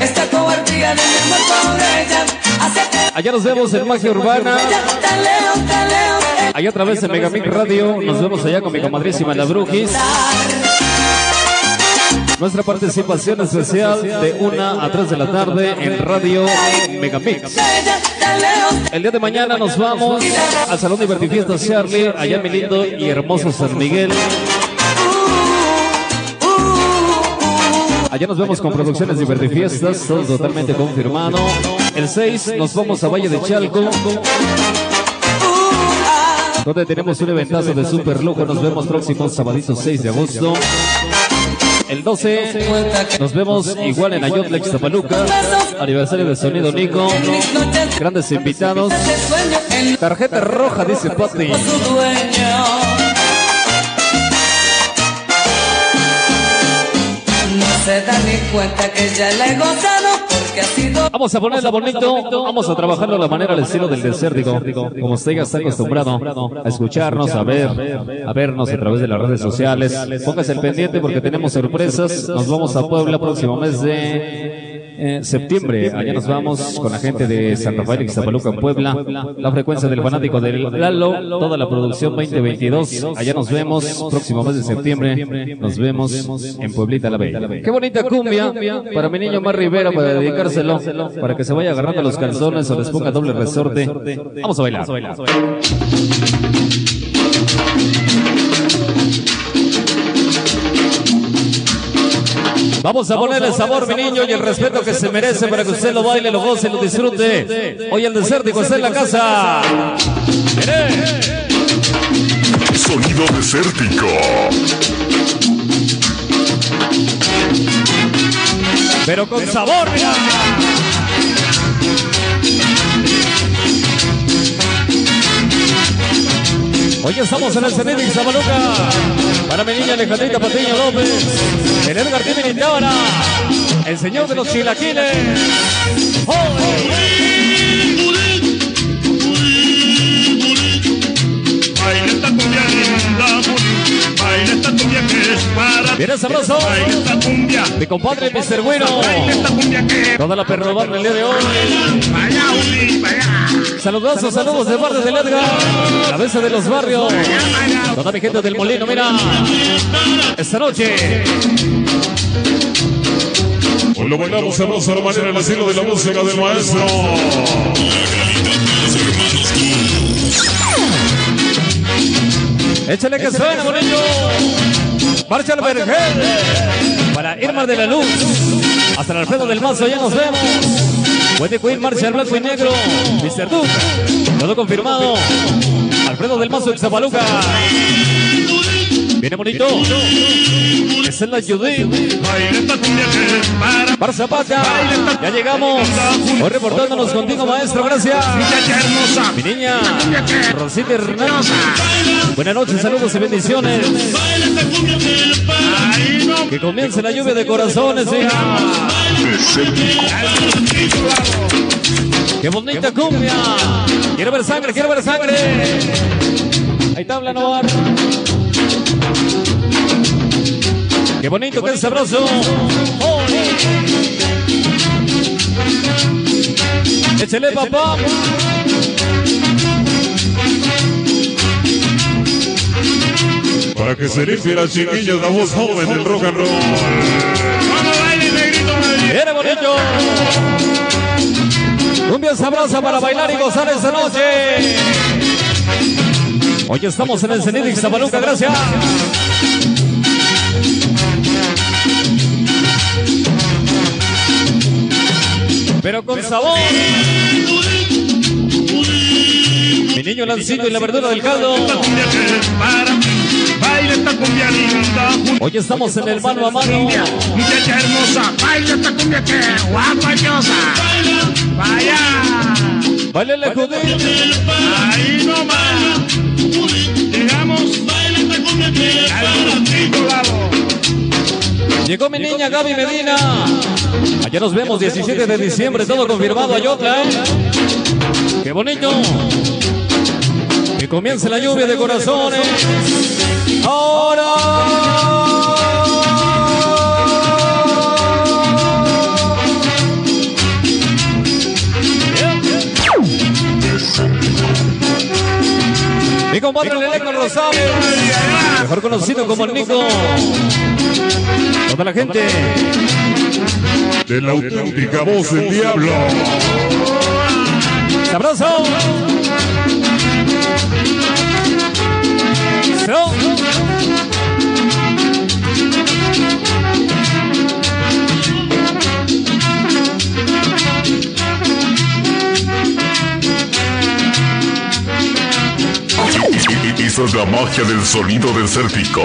Esta cobardía de mi amor por ella. Hace que Allá nos vemos en Magia Urbana. te te. Allá a través de Megamix Radio. Nos vemos allá con mi comadrísima La Brujis. Nuestra participación especial de una a 3 de la tarde en Radio Megamix. El día de mañana nos vamos al Salón Divertifiestas Charlie, allá en mi lindo y hermoso San Miguel. Allá nos vemos con producciones Divertifiestas, todo totalmente confirmado. El 6 nos vamos a Valle de Chalco. Donde tenemos un eventazo de super lujo. Nos vemos próximo sabadito 6 de agosto. El 12 nos vemos igual en Ayotla, Ixtapaluca. Aniversario de Sonido Nico. Grandes invitados. Tarjeta roja, dice dueño. No se da ni cuenta que ya le he gozado Vamos a ponerla bonito, vamos a trabajarlo de la manera al estilo del desértico, como usted ya está acostumbrado a escucharnos, a ver, a vernos a través de las redes sociales. Póngase el pendiente porque tenemos sorpresas. Nos vamos a Puebla próximo mes de eh, septiembre. Allá nos vamos con la gente de San Rafael y Zapaluca en Puebla. La frecuencia del fanático del Lalo, toda la producción 2022. Allá nos vemos próximo mes de septiembre. Nos vemos en Pueblita la Bella. Qué bonita cumbia para mi niño Mar Rivera para dedicárselo, para que se vaya agarrando los calzones o les ponga doble resorte. Vamos a bailar. Vamos a ponerle sabor, mi niño, y el respeto que se merece para que usted lo baile, lo goce, lo disfrute. Hoy el desértico está en la casa. Sonido desértico. Pero con sabor, mira. Hoy estamos en el Cenit de Zabaluca. Para mi niña Alejandrita Patiño López. El Edgar. El señor de los chilaquiles. Baila esta sabroso. Mi compadre Mr. Bueno. Esta cumbia Toda la el día de hoy. Vaya. Saludazos, saludos de parte del Edgar. Cabeza de los barrios. Toda mi gente del molino, mira. Esta noche. Hoy lo bailamos sabroso a la manera del estilo de la música del maestro. Échale que suena, bonito. Marcha el Vergel. Para Irma de la Luz. Hasta el Alfredo del Mazo, ya nos vemos. Puede Queen, marcha el blanco y negro. Mr. Duke. Todo confirmado. Alfredo del Mazo, Exapaluca. Viene bonito. Es la Judith. Para Zapata. Ya llegamos. Hoy reportándonos contigo, maestro. Gracias. Mi niña, Rosita Hernández. Buenas noches, saludos y bendiciones. Que comience la lluvia de corazones, hija. ¡Qué bonita cumbia! Quiero ver sangre, quiero ver sangre. Ahí está Novar. ¡Qué bonito, qué sabroso! ¡Échale, papá! Para que se limpie la chiquilla la voz joven del rock and roll. Vamos, baile, negrito. ¡Viene bonito! Cumbia sabrosa para bailar y gozar esta noche. Hoy estamos en el Cenit de Ixtapaluca, gracias. Pero con sabor. Mi niño Lancito y la verdura del caldo. Esta cumbia que. Baila esta cumbia linda. Hoy estamos en el mano a mano. Cumbia, muchacha hermosa. Baila esta cumbia que es guapachosa. Vaya. Bailele Judith. Ahí nomás. Llegamos. Al bonito lado. Llegó mi niña Gaby Medina. Allá nos vemos 17 de diciembre, todo confirmado Ayotla, ¿eh? ¡Qué bonito! Que comience la lluvia de corazones. Mi compadre Leleco Rosario, mejor conocido como el Nico. Toda la gente. De la auténtica voz del diablo. ¡Sabroso! Es la magia del sonido desértico.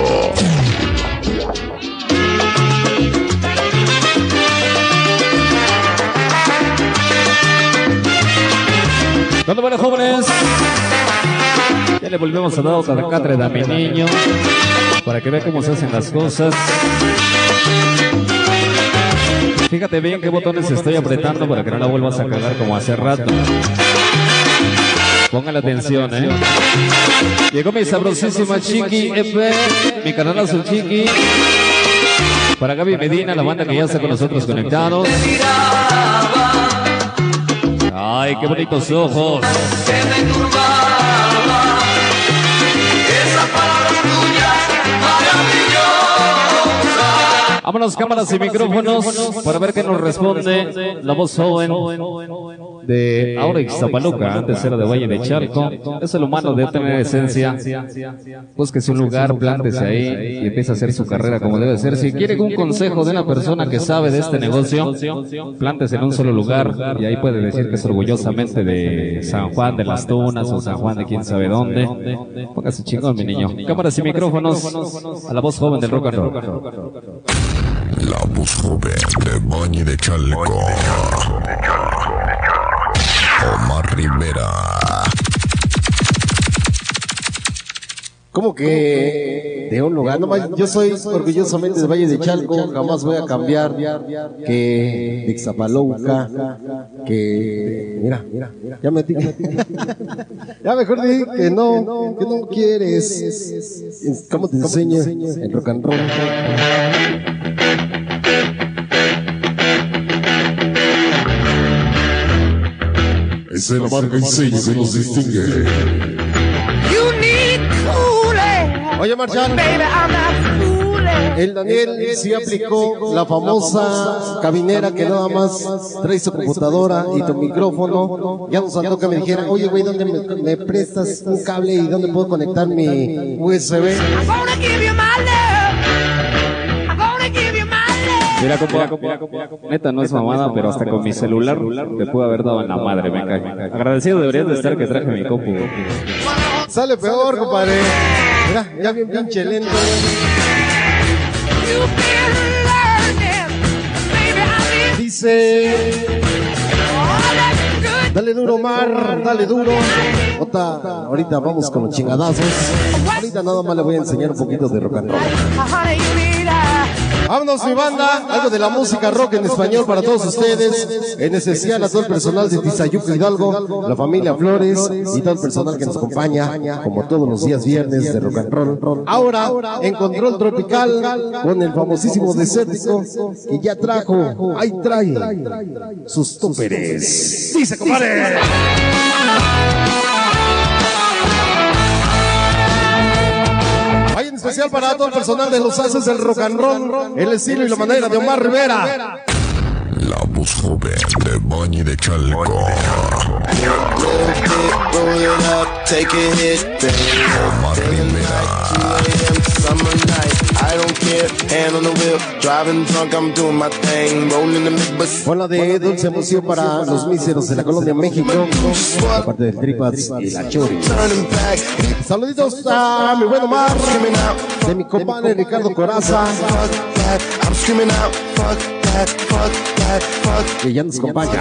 ¿Dónde van los jóvenes? Ya le volvemos a dar otra cátedra a mi niño para que vea cómo se hacen las cosas. Fíjate bien qué botones estoy apretando para que no la vuelvas a cagar como hace rato. Pongan atención, eh. Llegó mi sabrosísima Chiqui F, mi canalazo Chiqui. Para Gaby Medina, la banda que ya está con nosotros conectados. Ay, qué bonitos ojos. Vámonos cámaras y micrófonos para ver qué nos responde la voz joven de ahora Ixtapaluca, antes era de Valle de Charco. Es el humano de tener esencia. Búsquese un lugar, plántese ahí y empieza a hacer su carrera como debe ser. Si quiere un consejo de una persona que sabe de este negocio, plántese en un solo lugar y ahí puede decir que es orgullosamente de San Juan de las Tunas o San Juan de quién sabe dónde. Póngase chingón, mi niño. Cámaras y micrófonos a la voz joven del rock and roll. La voz joven de Valle de Chalco. Omar Rivera. ¿Cómo que de un lugar? No, yo soy orgullosamente de Valle de Chalco, jamás voy a cambiar que de Ixtapaluca, que... Mira, mira, ya me. Ya mejor dije que no, que no quieres. ¿Cómo te enseño? En rock and roll. Es la marca y sello que nos distingue. You need cooling. Oye, Marshall. Baby, I'm not fooling. El Daniel sí aplicó la famosa cabinera que nada más trae su computadora y tu micrófono. Ya nos faltó que me dijera, oye, güey, ¿dónde me, me prestas un cable y dónde puedo conectar mi USB? Mira, compa, neta no es mamada, pero hasta con mi celular te pude haber dado en la madre, me cae. Agradecido deberías de estar que traje mi compu. Sale peor, compadre. Mira, ya bien pinche lento. Dice, dale duro, Mar, dale duro. Ota, ahorita vamos con los chingadazos. Ahorita nada más le voy a enseñar un poquito de rock and roll. Vámonos mi banda, algo de la música rock en español para todos ustedes, en especial a todo el personal de Tizayuca Hidalgo, la familia Flores y todo el personal que nos acompaña, como todos los días viernes de rock and roll. Ahora, en Control Tropical, con el famosísimo desértico, que ya trajo, ahí trae, sus tóperes. Dice, compadre. Especial para todo el personal de los haces del rock and roll, el estilo y la manera de Omar Rivera. La voz joven de Valle de Chalco. Omar Rivera. Con la de Dulce Emoción para los míseros de la Colombia, México, la parte del Tripas y la Chori. Saluditos a mi buen Omar, de mi compadre Ricardo Coraza, que ya nos acompaña.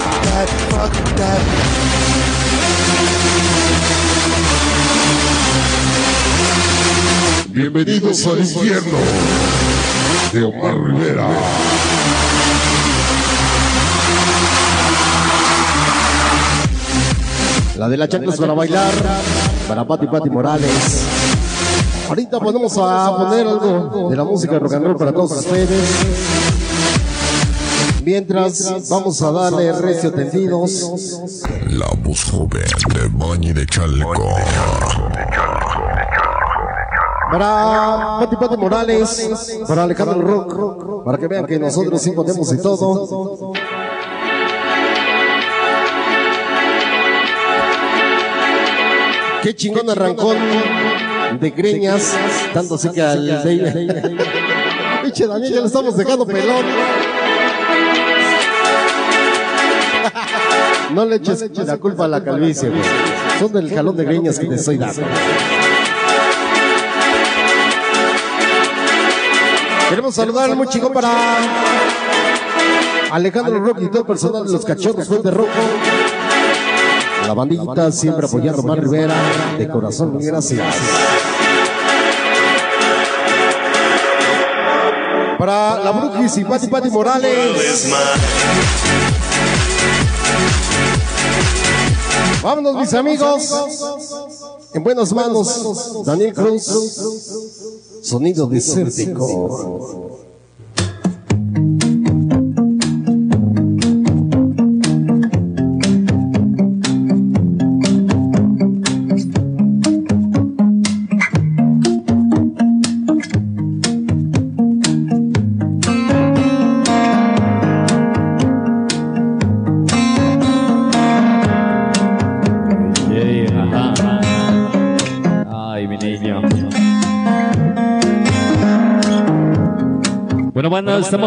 Bienvenidos al infierno de Omar Rivera. La de la chanclas para bailar, para Pati Pati Morales. Ahorita ponemos a poner algo de la música de rock and roll para todos ustedes. Mientras vamos a darle recio tendidos. La voz joven de Valle de Chalco. Para Pati Pati Morales, para Alejandro Rock, para que vean que nosotros sí podemos y todo. Qué chingón arrancón de greñas, tanto así que al Pinche Daniel, ya lo estamos dejando pelón. No le eches la culpa a la calvicie, güey. Son del jalón de greñas que te estoy dando. Queremos saludar muy chico para Alejandro Rock y todo el personal de los cachorros Fuente Rojo. La bandita siempre apoyando a Omar Rivera. De corazón, gracias. Para la Brujis y Pati Pati Morales. Vámonos, mis amigos. En buenas manos, Daniel Cruz. Sonido desértico.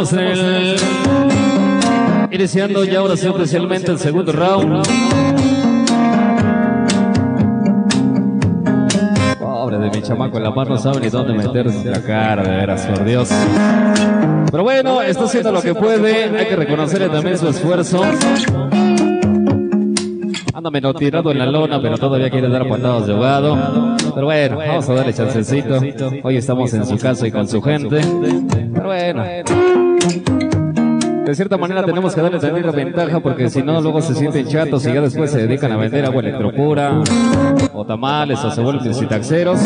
Estamos en el... Iniciando ya ahora sí oficialmente el segundo round. Pobre de mi chamaco, en la mar no sabe ni dónde meterse la cara, de veras, por Dios. Pero bueno, está haciendo lo que puede, hay que reconocerle también su esfuerzo. Anda menos tirado en la lona, pero todavía quiere dar patadas de ahogado. Pero bueno, vamos a darle chancecito. Hoy estamos en su casa y con su gente. Pero bueno. De cierta manera tenemos que darle también la ventaja porque si no luego se sienten chatos y ya después se dedican a vender agua electropura o tamales o se vuelven citaxeros.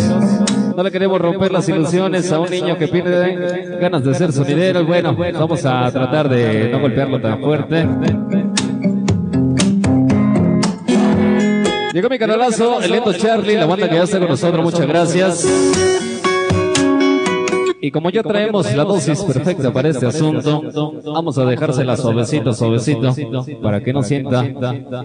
No le queremos romper las ilusiones a un niño que tiene ganas de ser sonidero. Y bueno, vamos a tratar de no golpearlo tan fuerte. Llegó mi canalazo, el lento Charlie, la banda que ya está con nosotros, muchas gracias. Y como ya traemos la dosis perfecta para este asunto, vamos a dejársela suavecito, suavecito, para que no sienta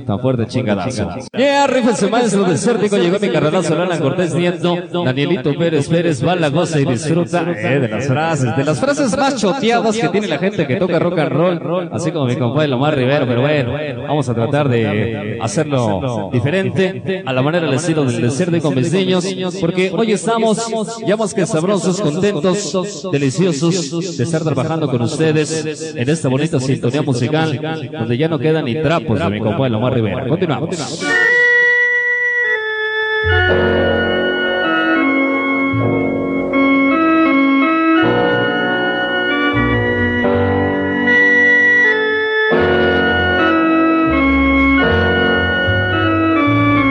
tan fuerte chingadazo. Yeah, rífense maestro desértico, llegó mi carnalazo, Alan Cortés Nieto, Danielito Pérez Pérez, va la goza y disfruta eh, de las frases, de las frases más choteadas que tiene la gente que toca rock and roll, así como mi compadre Lomar Rivero, pero bueno, vamos a tratar de hacerlo diferente, a la manera del estilo del desierto con mis niños, porque hoy estamos ya más que sabrosos, contentos, deliciosos de estar trabajando con ustedes en esta bonita sintonía musical, donde ya no quedan ni trapos de mi compadre Lomar Rivera. Continuamos.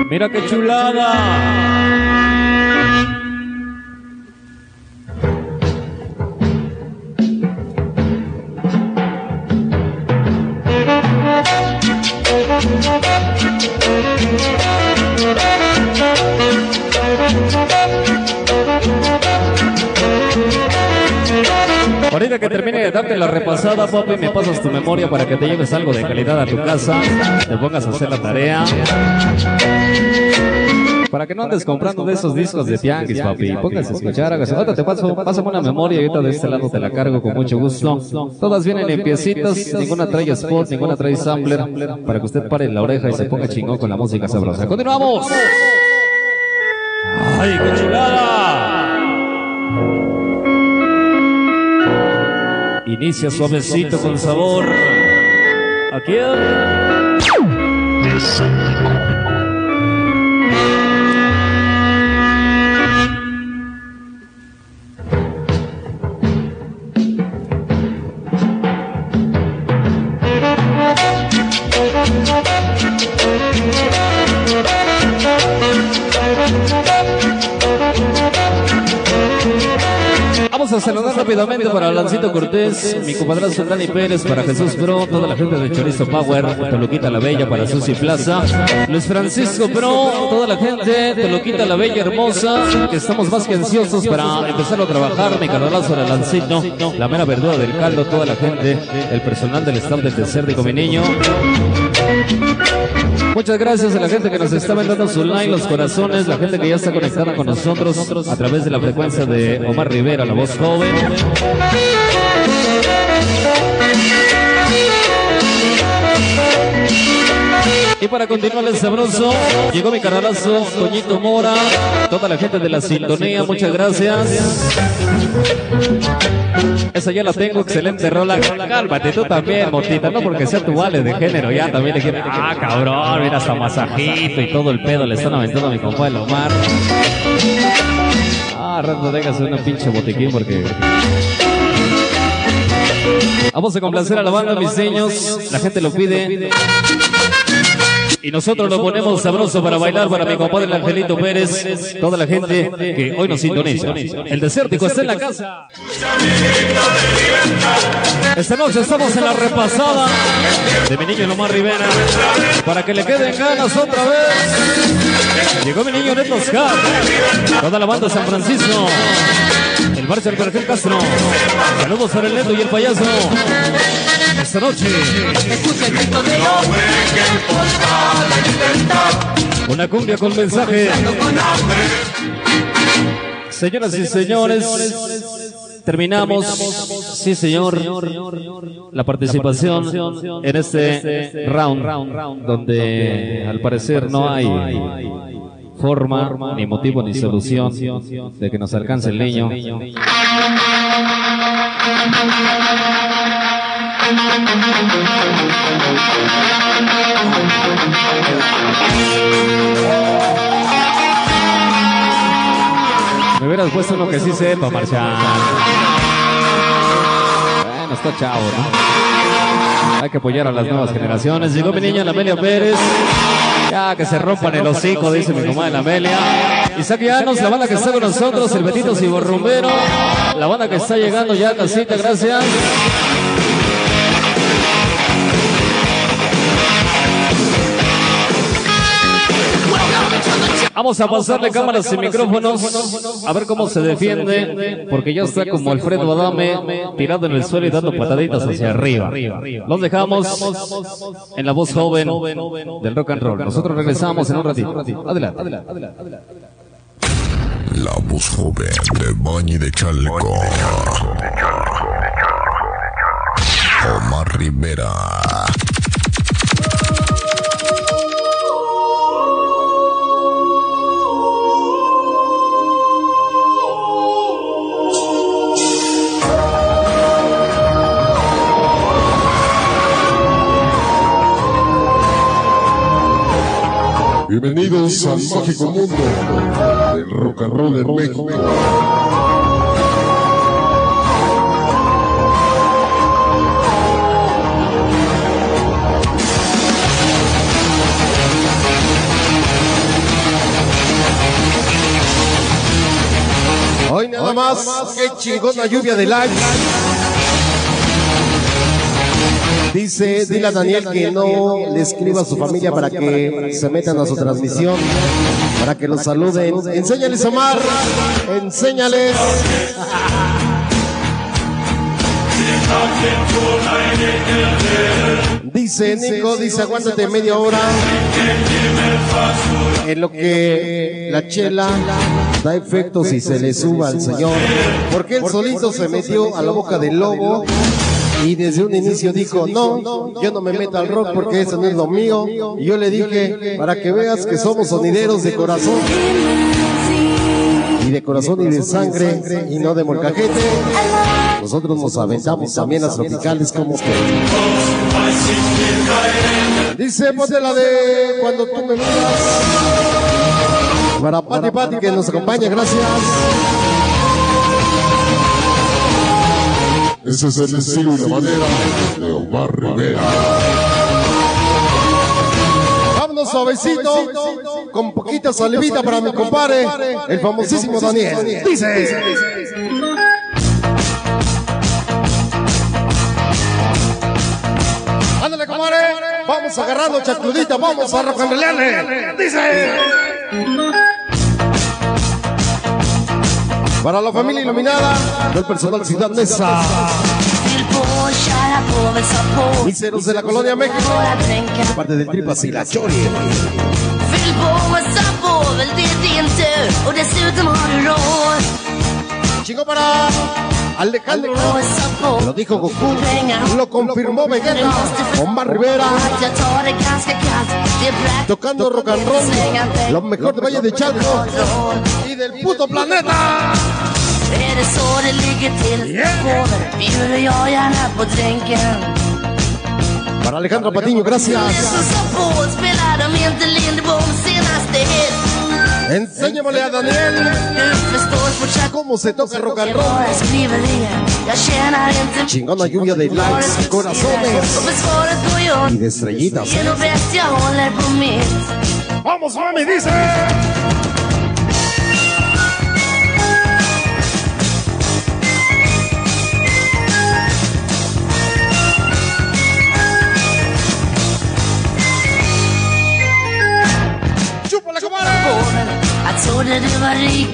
Mira qué chulada. Que termine de darte la repasada, papi, me pasas tu memoria para que te lleves algo de calidad a tu casa, te pongas a hacer la tarea. Para que no andes comprando de esos discos de tianguis, papi. Póngase a escuchar, hágase. Ahorita te paso, pásame una memoria y ahorita de este lado te la cargo con mucho gusto. Todas vienen en piecitas, ninguna trae spot, ninguna trae sampler, para que usted pare la oreja y se ponga chingón con la música sabrosa. ¡Continuamos! ¡Ay, qué chulada! Inicia suavecito con sabor. Aquí. Vamos a saludar rápidamente para Lancito Cortés, mi compadre Dani Pérez, para Jesús Pro, toda la gente de Chorizo Power, Toluquita la Bella, para Susi Plaza, Luis Francisco Pro, toda la gente, Toluquita la Bella Hermosa, que estamos más que ansiosos para empezar a trabajar, mi carnalazo de Lancito, la mera verdura del caldo, toda la gente, el personal del staff del Desértico, mi niño. Muchas gracias a la gente que nos está mandando su like, los corazones, la gente que ya está conectada con nosotros a través de la frecuencia de Omar Rivera, la voz joven. Y para continuar el sabroso, llegó mi canalazo, Toñito Mora, toda la gente de la sintonía, muchas gracias. Esa ya la tengo, excelente rola. Cálmate tú también, Motita, no porque sea tu vale de género, ya también le quieren. Ah, cabrón, mira hasta masajito y todo el pedo le están aventando a mi compadre Omar. Ah, rato déjase una pinche botiquín porque. Vamos a complacer a la banda, mis niños. La gente lo pide. Y nosotros lo ponemos sabroso para bailar para mi compadre el Angelito Pérez, toda la gente que hoy nos sintoniza. El desértico está en la casa. Esta noche estamos en la repasada de mi niño Lomar Rivera para que le queden ganas otra vez. Llegó mi niño Neto Oscar, toda la banda San Francisco. El Marcha del Perfil Castro. Saludos para el Neto y el payaso. Esta noche. Una cumbia con mensaje. Señoras y señores, terminamos, sí señor, la participación en este round, donde al parecer no hay forma, ni motivo, ni solución de que nos alcance el niño. Me hubieras puesto uno que sí sepa marchar. Bueno, está chavo, ¿no? Hay que apoyar a las nuevas generaciones. Llegó mi niña la Amelia Pérez. Ya que se rompan el hocico, dice mi comadre Amelia. Isaac Llanos, la banda que está con nosotros, el Betito Ciborrumbero. La banda que está llegando ya a casita, gracias. Vamos a pasarle cámaras y micrófonos a ver cómo se defiende, porque ya está como Alfredo Adame tirado en el suelo y dando pataditas hacia arriba. Los dejamos en la voz joven del rock and roll. Nosotros regresamos en un ratito. Adelante. La voz joven de Bañi de Chalco. Omar Rivera. Bienvenidos al mágico mundo del rock and roll en México. Hoy nada más, qué chingona lluvia de likes. Dice, dile a Daniel que no le escriba a su familia para que se metan a su transmisión, para que los saluden. Enséñales, Omar, enséñales. Dice Nico, dice aguántate media hora en lo que la chela da efectos y se le suba al señor. Porque él solito se metió a la boca del lobo y desde un inicio dijo, no, yo no me meto al rock porque eso no es lo mío. Y yo le dije, para que veas que somos sonideros de corazón. Y de corazón y de sangre y no de molcajete. Nosotros nos aventamos también las tropicales como que. Dice, ponte la de cuando tú me miras. Para Pati Pati que nos acompaña, gracias. Ese es el estilo y la manera de Omar Rivera. Vámonos suavecito, con poquita salivita para mi compadre, el famosísimo Daniel. Dice. Ándale, compadre. Vamos agarrando chacludita, vamos a rocanrolearle. Dice. Para la familia iluminada del personal Ciudad Neza. Miseros de la colonia México. Parte del Tripas y la Chori. Chingo para Alejandro lo dijo Goku, lo confirmó Vegeta, Omar Rivera, tocando rock and roll, lo mejor de Valle de Chalco y del puto planeta. Är det så det ligger till? Påver bjuder jag gärna på drinken. Para Alejandro Patiño, gracias. Enséñamele a Daniel. Du förstår fortsatt cómo se toca rock and roll. Chingona lluvia de likes, corazones. Y de estrellitas. ¡Vamos, mami! Dice.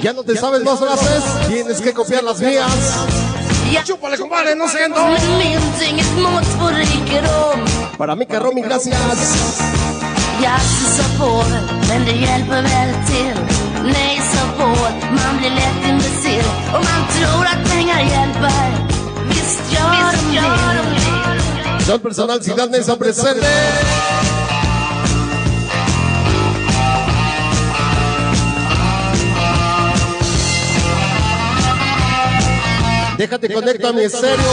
¿Ya no te sabes más frases? Tienes que copiar las mías. Jag ¡Chúpale, compadre! ¡No på rikedom Para mí, Romy, gracias. Jag sa på väl, Déjate conecta a mi estéreo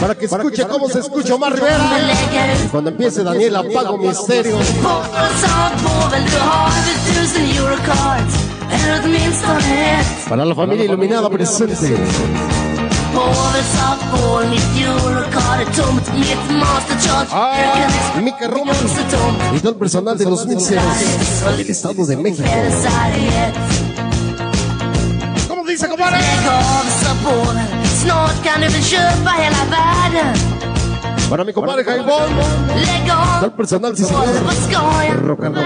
para que escuche cómo se escucha Omar Rivera. Cuando empiece Daniel apago mi estéreo. Para la familia iluminada presente. Ah, Mica Roma också tomt y todo el personal de los mixers del Estado de México. ¿Cómo dice, compadre? Para mi compadre av, el personal vad ska jag? Rock and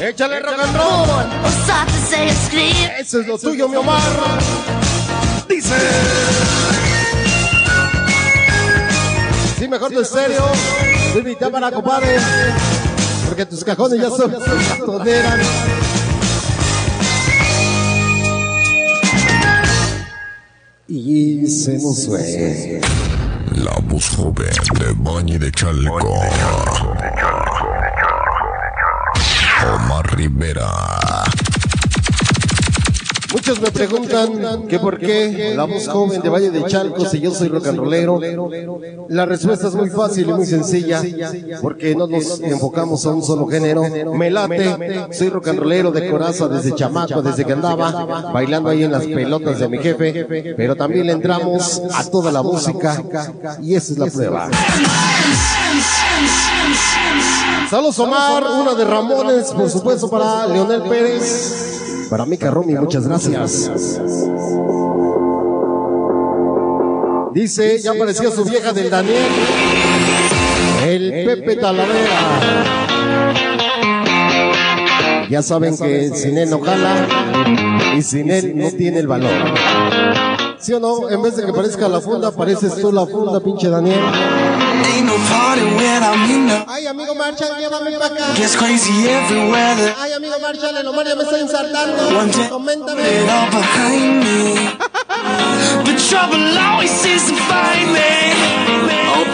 Échale rock and roll. Eso es lo tuyo, mi Omar. Dice. Sí, mejor tu estéreo. Tú mi cámara, compadre. Porque tus cajones ya son toneran. Y se nos fue. La voz joven de Valle de Chalco. Omar Rivera. Muchos me preguntan que por qué la voz joven de Valle de Chalco si yo soy rock and rollero. La respuesta es muy fácil y muy sencilla, porque no nos enfocamos a un solo género. Me late, soy rock and rollero de coraza desde chamaco, desde que andaba bailando ahí en las pelotas de mi jefe, pero también le entramos a toda la música y esa es la prueba. Saludos Omar, una de Ramones, por supuesto para Leonel Pérez. Para Mica Romy, muchas gracias. Dice, ya apareció su vieja del Daniel. El Pepe Talavera. Ya saben que sin él no jala y sin él no tiene el valor. ¿Sí o no? En vez de que parezca la funda, pareces tú la funda, pinche Daniel. Ay, amigo Marshall, llévame para acá. Gets crazy everywhere. Ay, amigo Marshall, el Omar ya me está ensartando. One day, Coméntame. it all behind me. But trouble always seems to find me.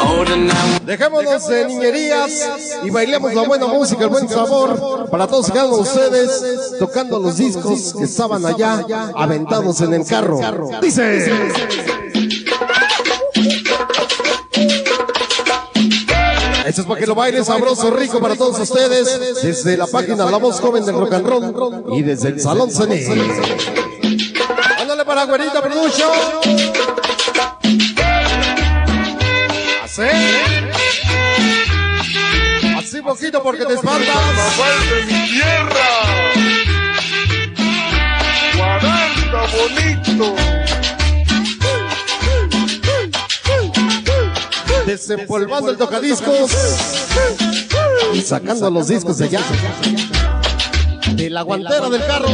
Oh, now. Dejémonos de niñerías y bailemos la buena música, el buen sabor para todos y cada uno de ustedes tocando los discos que estaban allá aventados en el carro. Dice. Eso es para que lo bailen sabroso, rico para todos ustedes desde la página La Voz Joven del Rock and Roll y desde el Salón Cené. Ándale para Güerita Production. Así. Así poquito porque te espantas. de mi tierra. Bonito. Desempolvando el tocadiscos y sacando los discos de allá. De la guantera del carro.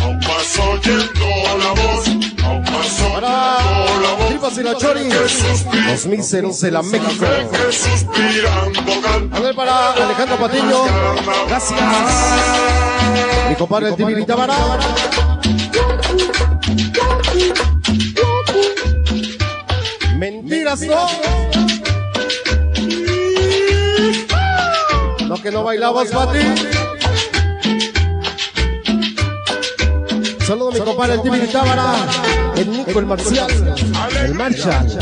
Aún más oyendo la voz. Aún más oyendo la Para voz. Tripas tripas y la chori. Los míseros de la México. A ver para Alejandro Patiño. Gracias. Mi compadre el Tibi No. No que no bailabas, Pati. Saludo a mi compadre el Tibi Vitabara. El Nico, el Marcial. El Marshall.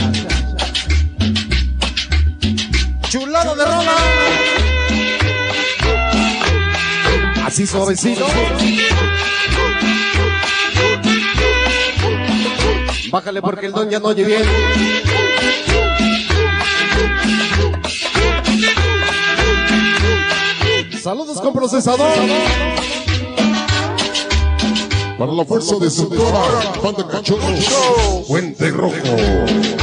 Chulado de rola. Así suavecito. Bájale porque el don ya no oye bien. Saludos con procesador. Para la fuerza de Sonora, banda cachorros, Puente Rojo.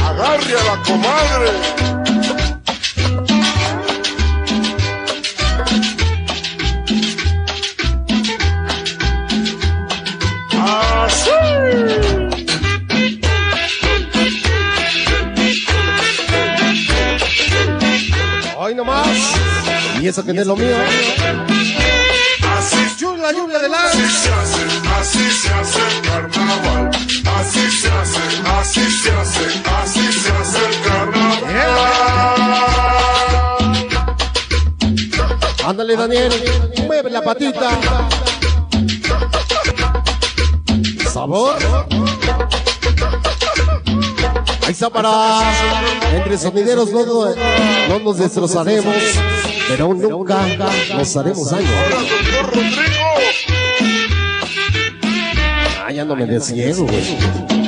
Agarre a la comadre. Eso que no es lo mío. Así La lluvia de la. Así se hace, así se hace el carnaval. Así se hace, así se hace, así se hace el carnaval. Ándale, Daniel. Mueve la patita. Sabor. Ahí está para. Entre sonideros no, no, no nos destrozaremos. Pero nunca nos haremos daño. Ah, ya no me desciego, güey.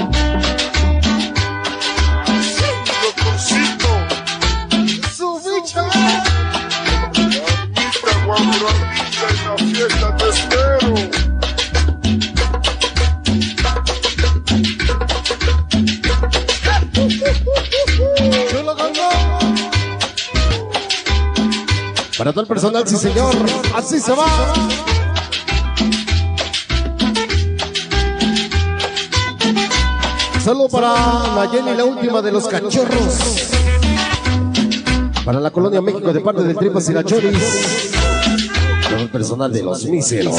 Para todo el personal, sí señor. Así se va. Saludo para Nayeli, la última de los cachorros. Para la colonia México de parte del Tripas y la. Todo el personal de los míseros.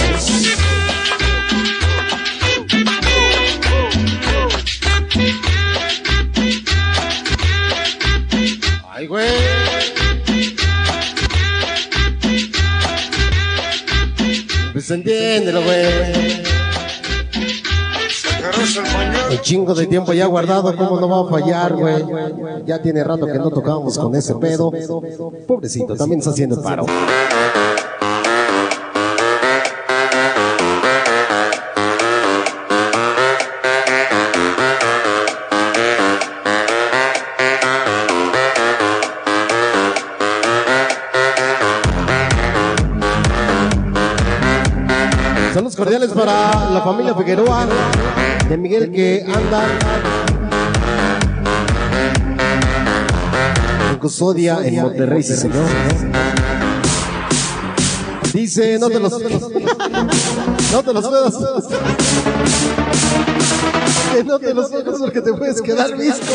Pues entiéndelo, güey. Agarras el chingo de tiempo ya guardado, ¿cómo no va a fallar, güey? Ya tiene rato que no tocábamos con ese pedo. Pobrecito, también está haciendo el paro. La familia Figueroa, de Miguel que anda en custodia en Monterrey, sí, señor. Dice, no te los, no te los puedas. Que no te los puedas porque te puedes quedar visto.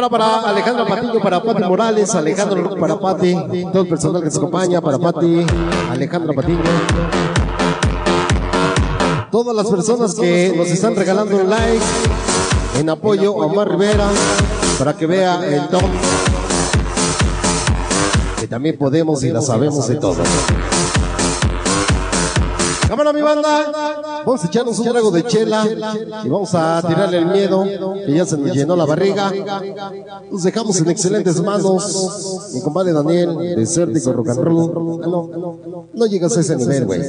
Para, para Alejandro Patiño, para Pati Morales, Alejandro para Pati, todo el personal que se acompaña, para Pati, Alejandro Patiño. Todas las personas que nos están regalando un like en apoyo a Omar Rivera para que vea el top. Que también podemos y la sabemos de todo. Cámara mi banda, vamos a echarnos un trago de chela y vamos a tirarle el miedo que ya se nos llenó la barriga. Nos dejamos en excelentes manos. Mi compadre Daniel, desértico rock and roll. Ah, No, no, no llegas a ese nivel, güey.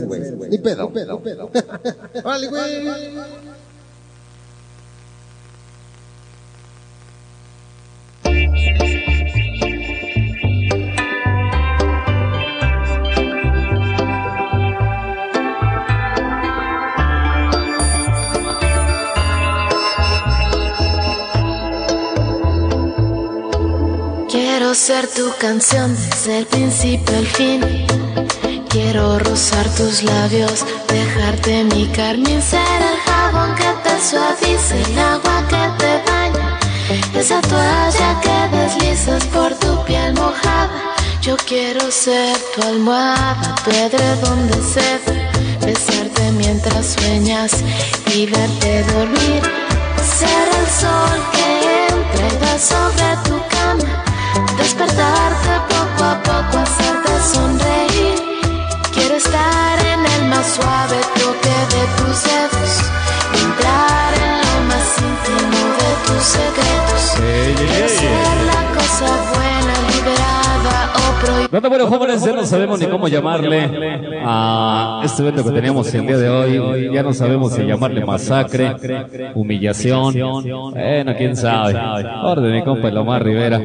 Ni pedo. Vale, güey. Quiero ser tu canción desde el principio al fin. Quiero rozar tus labios, dejarte mi carmín ser el jabón que te suavice, el agua que te baña, esa toalla que deslizas por tu piel mojada. Yo quiero ser tu almohada, tu edredón de seda, besarte mientras sueñas y verte dormir. Ser el sol que entra sobre tu cama, despertarte poco a poco, hacerte sonreír. Quiero estar en el más suave Bueno, bueno, jóvenes, ya no sabemos ni cómo llamarle a este evento que teníamos el día de hoy. Ya no sabemos si llamarle masacre, humillación. Bueno, quién sabe. Orden, mi compa Lomar Rivera.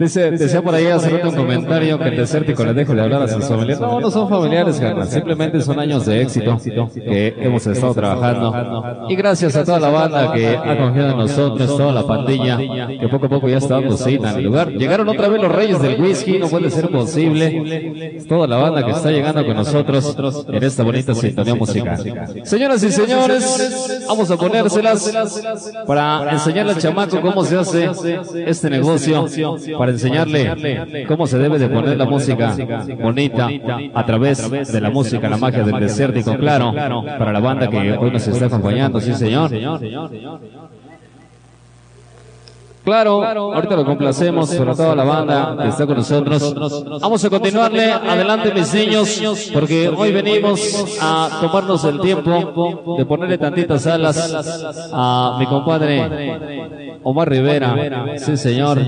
Dice, decía por ahí hace un comentario que el desértico le deje de hablar a sus familiares. No, no son familiares, carnal. Simplemente son años de éxito que hemos estado trabajando. Y gracias a toda la banda que ha confiado en nosotros, toda la pandilla, que poco a poco ya está dando cena en el lugar. Llegaron otra vez los reyes del whisky, no puede ser posible. Toda la banda que está llegando con nosotros en esta bonita sintonía musical. Señoras y señores, vamos a ponérselas para enseñarle al chamaco cómo se hace este negocio, para enseñarle cómo se debe de poner la música bonita a través de la música, la magia del desértico, claro, para la banda que hoy nos está acompañando, sí señor. Claro, ahorita lo complacemos, sobre toda la banda que está con nosotros. Vamos a continuarle, adelante mis niños, porque hoy venimos a tomarnos el tiempo de ponerle tantitas alas a mi compadre Omar Rivera, sí señor,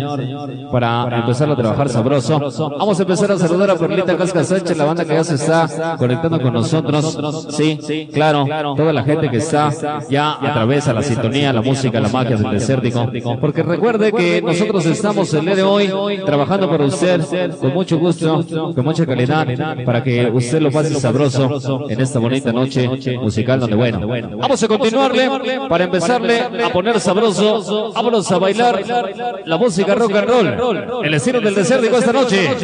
para empezar a trabajar sabroso. Vamos a empezar a saludar a Perlita Casca Sánchez, la banda que ya se está conectando con nosotros. Sí, claro, toda la gente que está ya a través de la sintonía, la música, la magia del desértico, porque Recuerde que nosotros estamos el día de hoy trabajando para usted con mucho gusto, con mucha calidad, para que usted lo pase sabroso en esta bonita noche musical donde bueno. Vamos a continuarle para empezarle a poner sabroso. Vámonos a bailar la música rock and roll, el estilo del desértico esta noche.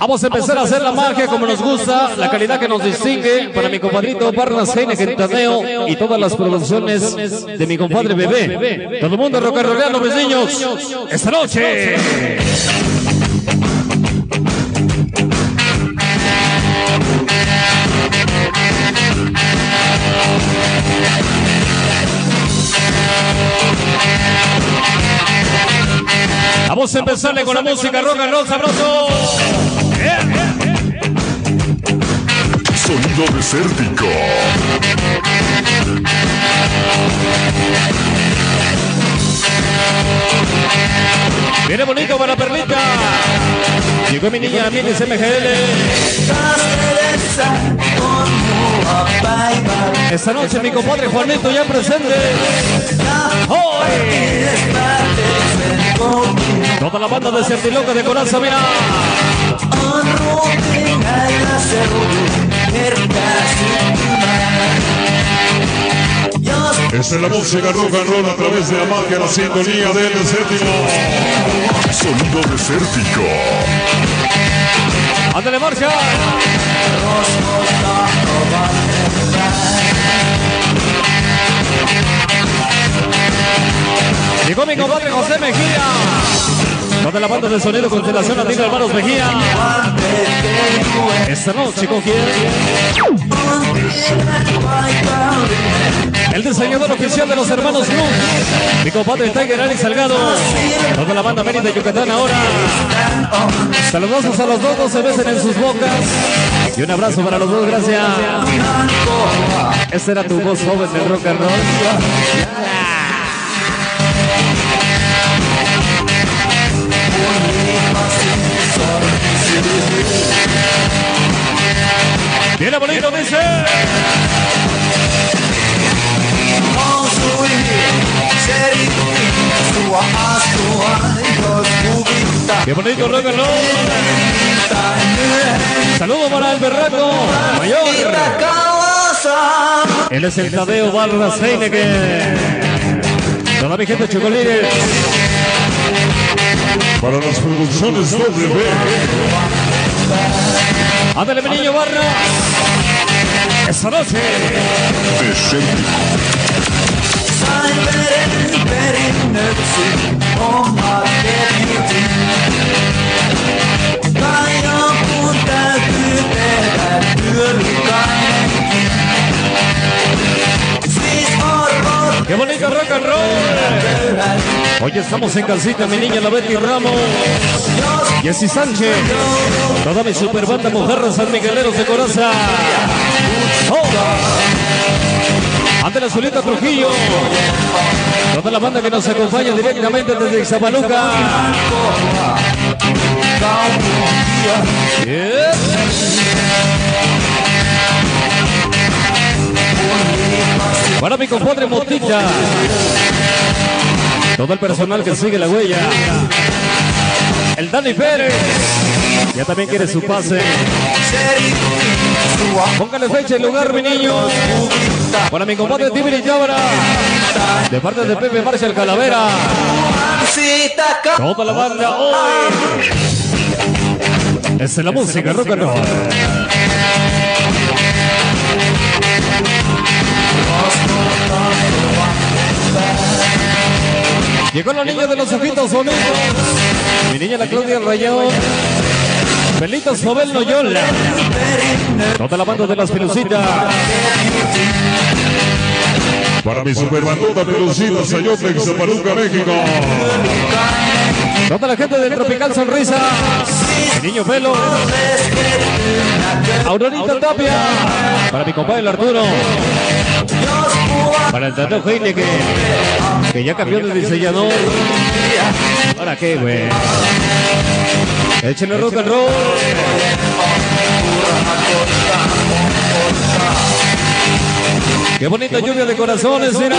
Vamos a empezar a hacer la magia como nos gusta, la calidad que nos distingue para mi compadrito Barnas Heineken Tadeo y todas las producciones de mi compadre Bebé. Todo el mundo rock and rollando, mis niños, esta noche. Vamos a empezarle con la música rock and roll sabroso. Sonido desértico. Viene bonito para Perlita. Llegó mi niña Mini MGL. Esta noche mi compadre Juanito ya presente. ¡Hoy! Toda la banda de Certiloca de Coraza, mira. Esta es la música rock and roll a través de la magia, la sintonía del desértico. Sonido desértico. ¡Ándale, marcha! Llegó mi compadre José Mejía. Toda la banda de sonido Constelación Antigua Hermanos Mejía. Esta noche con? El diseñador oficial de los hermanos Luz. Mi compadre Tiger Alex Salgado. Toda la banda Mérida de Yucatán ahora. Saludos a los dos, dos se besen en sus bocas. Y un abrazo para los dos, gracias. Esa era tu voz joven del rock and roll. Viene bonito, dice. Qué bonito rock and roll. Saludos para el berraco mayor. Él es el Tadeo Barras Heineken. Toda mi gente chocolines. Para las producciones W. Ándale, mi niño Barra. Esta noche. ¡Qué bonito rock and roll! Hoy estamos en casita, mi niña la Betty Ramos, Jessy Sánchez, toda mi super banda Mujeres San Migueleros de Coraza. ¡Oh! Ante la Zulita Trujillo, toda la banda que nos acompaña directamente desde Ixapaluca. Yeah. Para mi compadre Motita. Todo el personal que sigue la huella. El Dani Pérez. Ya también quiere su pase. Póngale fecha y lugar, mi niño. Para mi compadre Tibiri Yabra. De parte de Pepe Marshall Calavera. Toda la banda hoy. Es la música rock and roll. Llegó la niña de los ojitos bonitos. Mi niña la Claudia Rayón. Belito Sobel Noyola. Toda la banda de las pelucitas. Para mi superbandota Pelucita Sayote, Zapaluca, México. Toda la gente de Tropical Sonrisa. Mi niño Pelo. Aurorita Tapia. Para mi compadre el Arturo. Para el Tato Heine que, que ya cambió de diseñador. ¿Ahora qué, güey? Échenle rock and roll. Qué bonita lluvia de corazones, mira.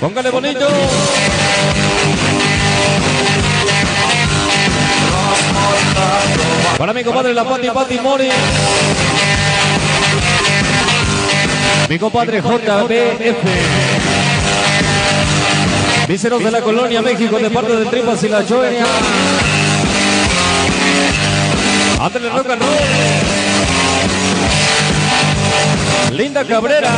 Póngale bonito. Para mi compadre la Pati Pati Mori. Mi compadre JBF. Víceros de la Colonia, México, de parte de Tripas y la Choenia. Ándale rock and roll. Linda Cabrera.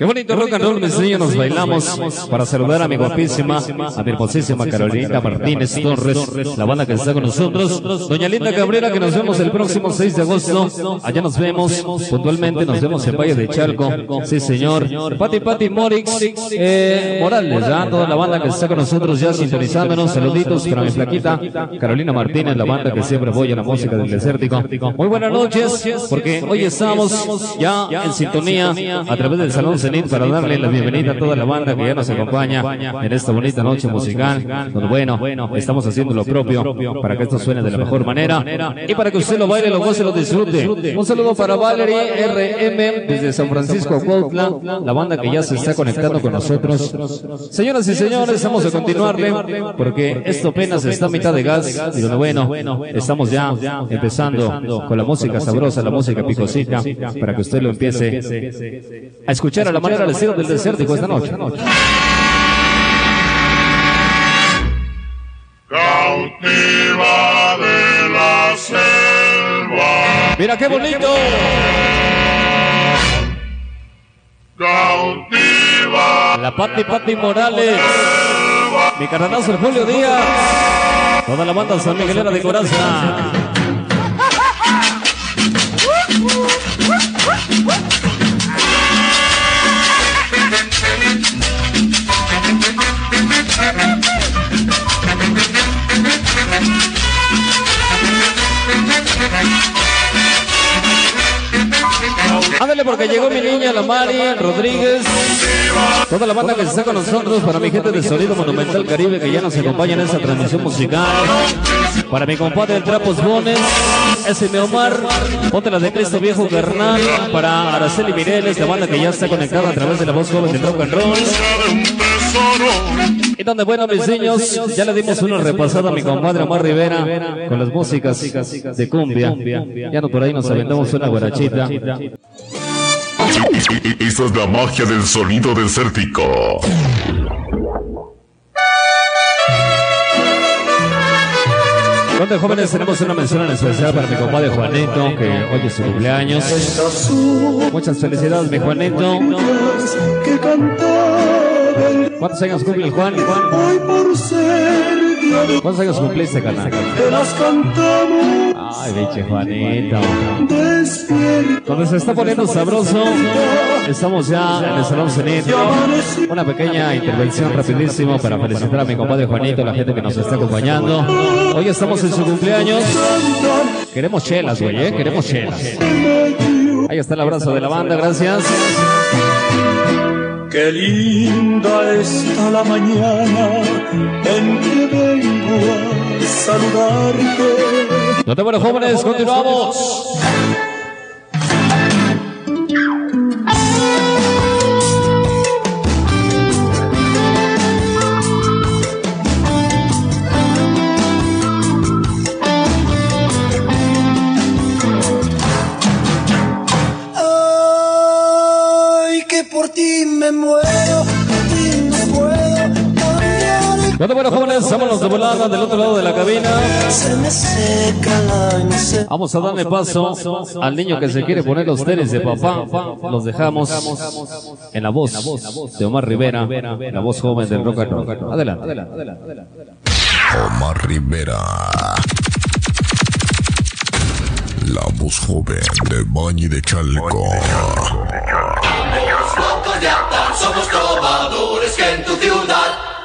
Qué bonito rock and roll, mis niños, nos bailamos para saludar a mi guapísima, a mi hermosísima Carolina Martínez Torres, la banda que está con nosotros, doña Linda Cabrera, que nos vemos el próximo 6 de agosto, allá nos vemos, puntualmente nos vemos en Valle de Chalco, sí señor, Pati Pati Morix, eh, Morales, ya, toda la banda que está con nosotros ya sintonizándonos, saluditos para mi flaquita, Carolina Martínez, la banda que siempre apoya la música del desértico. Muy buenas noches, porque hoy estamos ya en sintonía a través del Salón Para darle la bienvenida a toda la banda que ya nos acompaña en esta bonita noche musical, donde bueno, estamos haciendo lo propio para que esto suene de la mejor manera. y para que usted lo baile, lo goce, lo disfrute. Un saludo para Valerie RM desde San Francisco Cuautla, la banda que ya se está conectando con nosotros. Señoras y señores, vamos a continuarle porque esto apenas está a mitad de gas y donde bueno, estamos ya empezando con la música sabrosa, la música picosita, para que usted lo empiece a escuchar a la manera al estilo del desértico esta noche. Cautiva de la selva. Mira qué bonito. Cautiva. La Pati Pati Morales. Mi carnalazo el Julio Díaz. Toda la banda San Miguelera de Coraza. Música Ándale porque llegó mi niña, la Mari Rodríguez. Toda la banda que está con nosotros, para mi gente de Sonido Monumental Caribe que ya nos acompaña en esta transmisión musical. Para mi compadre el Trapos Bones, mi Omar, ponte la de Cristo Viejo Carnal. Para Araceli Mireles, la banda que ya está conectada a través de la voz joven del rock and roll. Y donde, bueno, mis niños, ya le dimos una repasada a mi compadre Omar Rivera con las músicas de cumbia. Ya no por ahí nos aventamos una guarachita. Esa es la magia del sonido desértico. Donde jóvenes tenemos una mención en especial para mi compadre Juanito, que hoy es su cumpleaños. Muchas felicidades, mi Juanito. ¿Cuántos años cumple el Juan? ¿Cuántos años cumpliste, carnal? te las cantamos Ay, biche Juanito. Donde se está poniendo sabroso, estamos ya en el Salón Cenit. Una pequeña intervención rapidísimo para felicitar a mi compadre Juanito, la gente que nos está acompañando. Hoy estamos en su cumpleaños. Queremos chelas, güey, ¿eh? Queremos chelas. Ahí está el abrazo de la banda, gracias. Qué linda está la mañana en que vengo a saludarte. No te bueno, jóvenes, continuamos. Ay, que por ti me muero, No te bueno, jóvenes, vámonos de volada del otro lado de la cabina. Vamos a darle paso al niño que se quiere poner los tenis de papá. Los dejamos en la voz de Omar Rivera, la voz joven del rock and roll. Adelante. Omar Rivera. La voz joven de Bañi de Chalco. Locos de Aptar, somos trovadores que en tu ciudad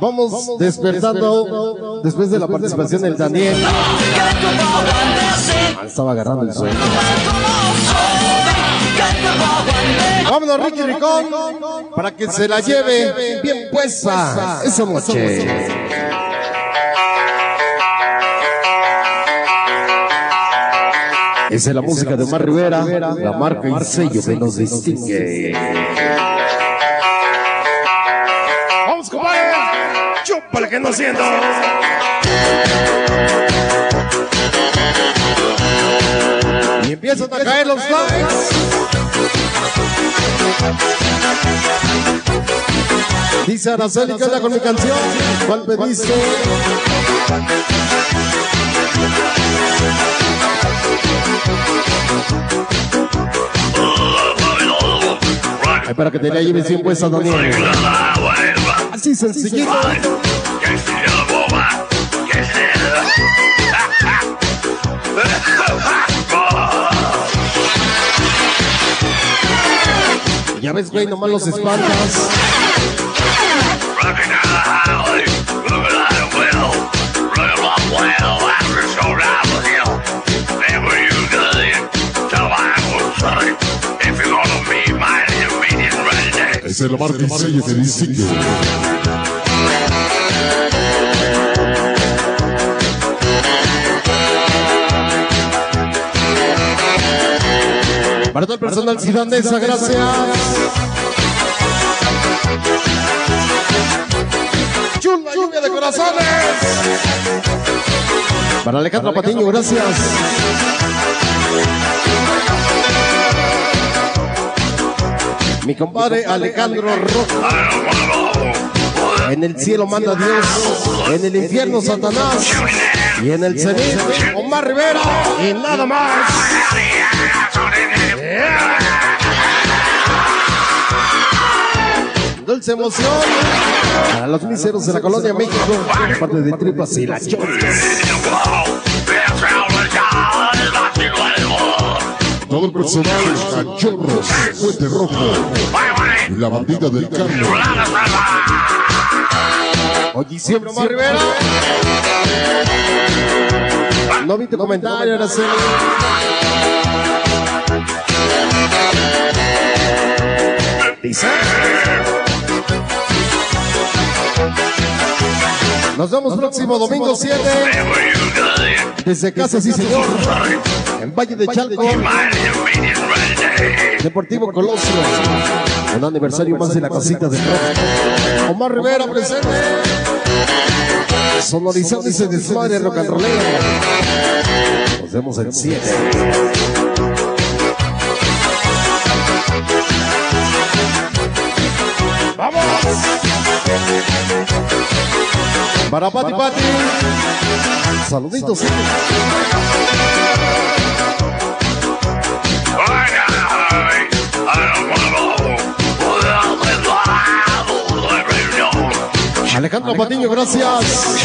Vamos despertando después de la participación del Daniel. Ah, Estaba agarrando el sueño. Vámonos, Ricky Ricón, para que se la lleve bien puesta esa noche. Esa es la música de Omar Rivera, la marca y sello que nos distingue. ¡Vamos, compadre! ¡Chúpale que no siento! Y empiezan a caer los likes. Dice Araceli, ¿qué onda con mi canción? ¿Cuál pediste? Ay, para que te la lleves bien puesta, Daniel. Así sencillito. Ya ves, güey, nomás los espantas. Es marca y sello que distingue. Para todo el personal ciudadesa, gracias. Chula lluvia de corazones. Para Alejandro Patiño, gracias. Mi compadre Alejandro Rojo. En el cielo manda Dios, en el infierno Satanás y en el cenit Omar Rivera y nada más. Dulce emoción para los miseros de la colonia México, parte de Tripas y la Chones. Todo el personal, cachorros, fuete rojo. La bandida del Carmen. Hoy y siempre Omar Rivera. No vi tu comentario, Araceli. Dice. Nos vemos próximo domingo 7. Desde casa, sí señor. En Valle de Chalco. Deportivo Colosio. Un aniversario más de la casita de rock. Omar Rivera presente. Sonorizando ese desmadre rock and rollero. Nos vemos el 7. ¡Vamos! Para Pati Pati. Saluditos. Alejandro Patiño, gracias.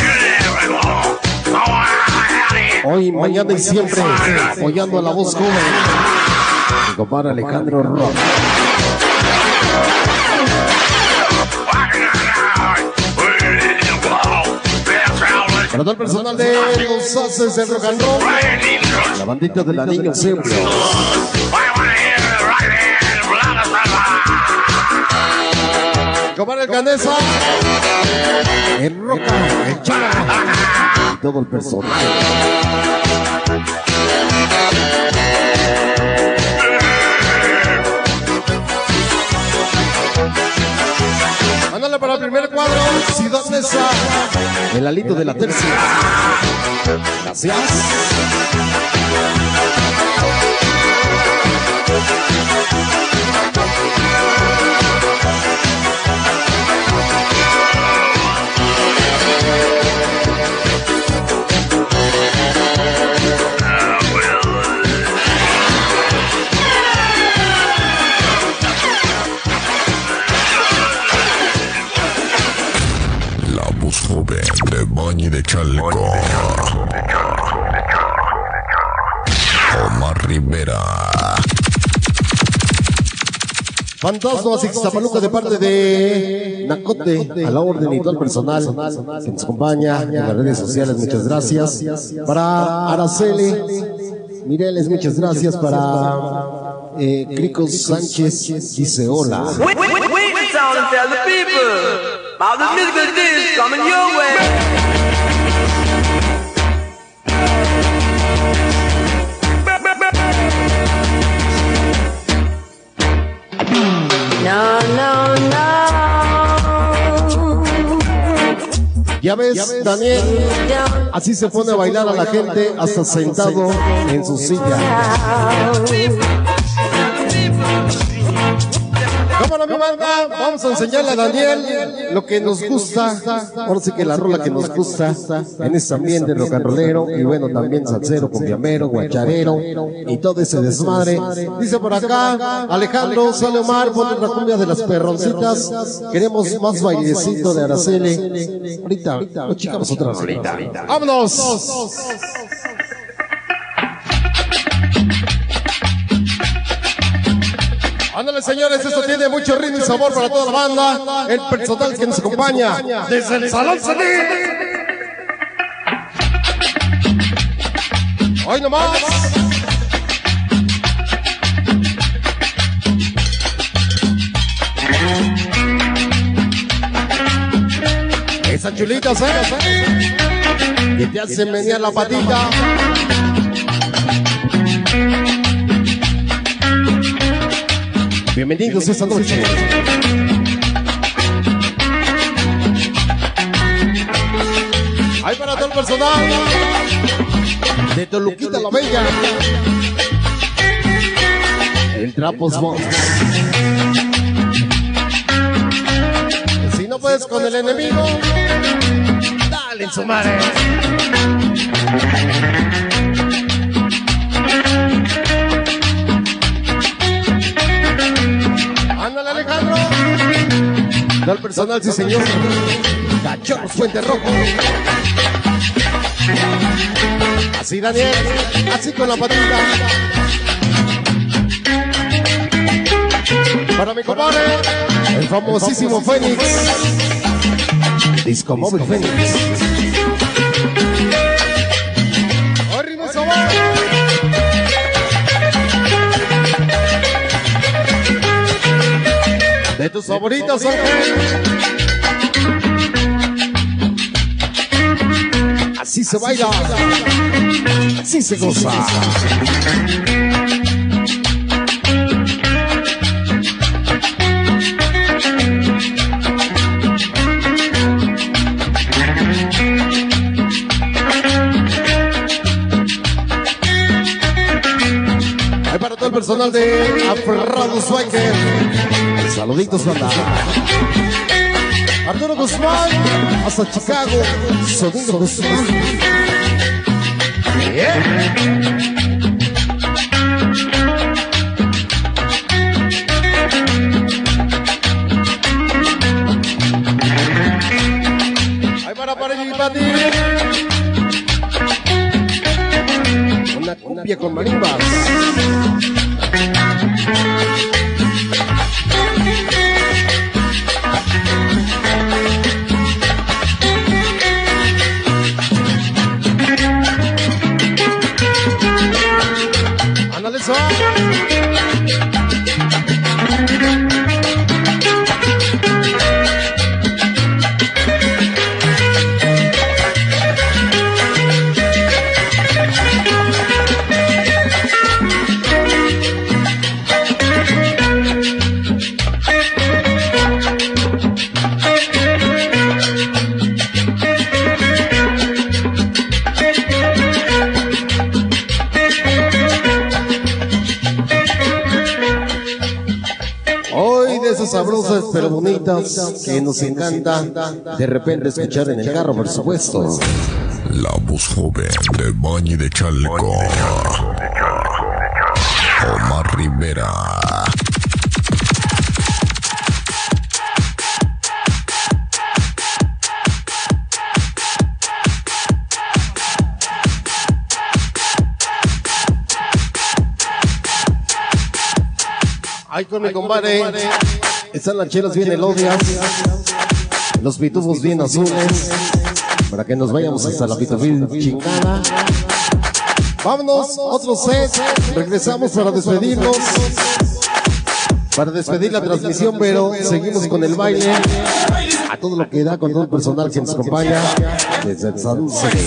Hoy, mañana y siempre, apoyando a la voz joven. Mi compadre Alejandro Rock. Para todo el personal de los haces del rock and roll. La bandita de la niña siempre. Compadre el Canesa. El Roca, el Chala. Y todo el personal. Para el primer cuadro. Ciudad Neza. El alito de la tercia. Gracias. La de Bañi de Chalco. Omar Rivera. Fantasmas Ixtapaluca de parte de Nacote, a la orden y todo el personal que nos acompaña en las redes sociales, muchas gracias. Para Araceli Mireles, muchas gracias. Para eh, Cricos Sánchez, dice hola. The musical coming your way. Ya ves, Daniel, así se pone a bailar a la gente hasta sentado en su silla. Cámara, mi banda, vamos a enseñarle a Daniel lo que nos gusta. Ahora sí que la rola que nos gusta en este ambiente rock and rollero y bueno, también salsero, cumbiamero, guacharero y todo ese desmadre. Dice por acá, Alejandro, sale Omar, pone la cumbia de las perroncitas. Queremos más bailecito de Araceli. Ahorita, ahorita, chicamos otra rolita. ¡Vámonos! Ándale, señores, esto tiene mucho ritmo y sabor para toda la banda. El personal que nos acompaña desde el Salón Salir. Hoy nomás. Esas chulitas, ¿eh? Que te hacen menear la patita. Bienvenidos esta noche. Hay para todo el personal de Toluquita la Bella. El Trapos Box. Si no puedes con el enemigo, dale en su madre. Del personal, sí, señor. Cachorros Fuente Rojo. Así, Daniel. Así con la patita. Para mi compadre, el famosísimo Fénix. Disco Móvil Fénix. Tus favoritos, Ángel. Así se baila. Así se goza. Ahí para todo el personal de Swanker. Saluditos, banda. Arturo Guzmán, hasta Chicago. Sonido Guzmán. Yeah. Una cumbia con marimbas. Que nos encanta de repente escuchar en el carro, por supuesto. La voz joven de Bañi de Chalco. Omar Rivera. Ahí con mi compadre. Están las chelas bien elodias. Los pitufos bien azules. Para que nos vayamos hasta la pitufil chingada. Vámonos, otro set. Regresamos para despedirnos. Para despedir la transmisión, pero seguimos con el baile. A todo lo que da con todo el personal que nos acompaña. Desde el City.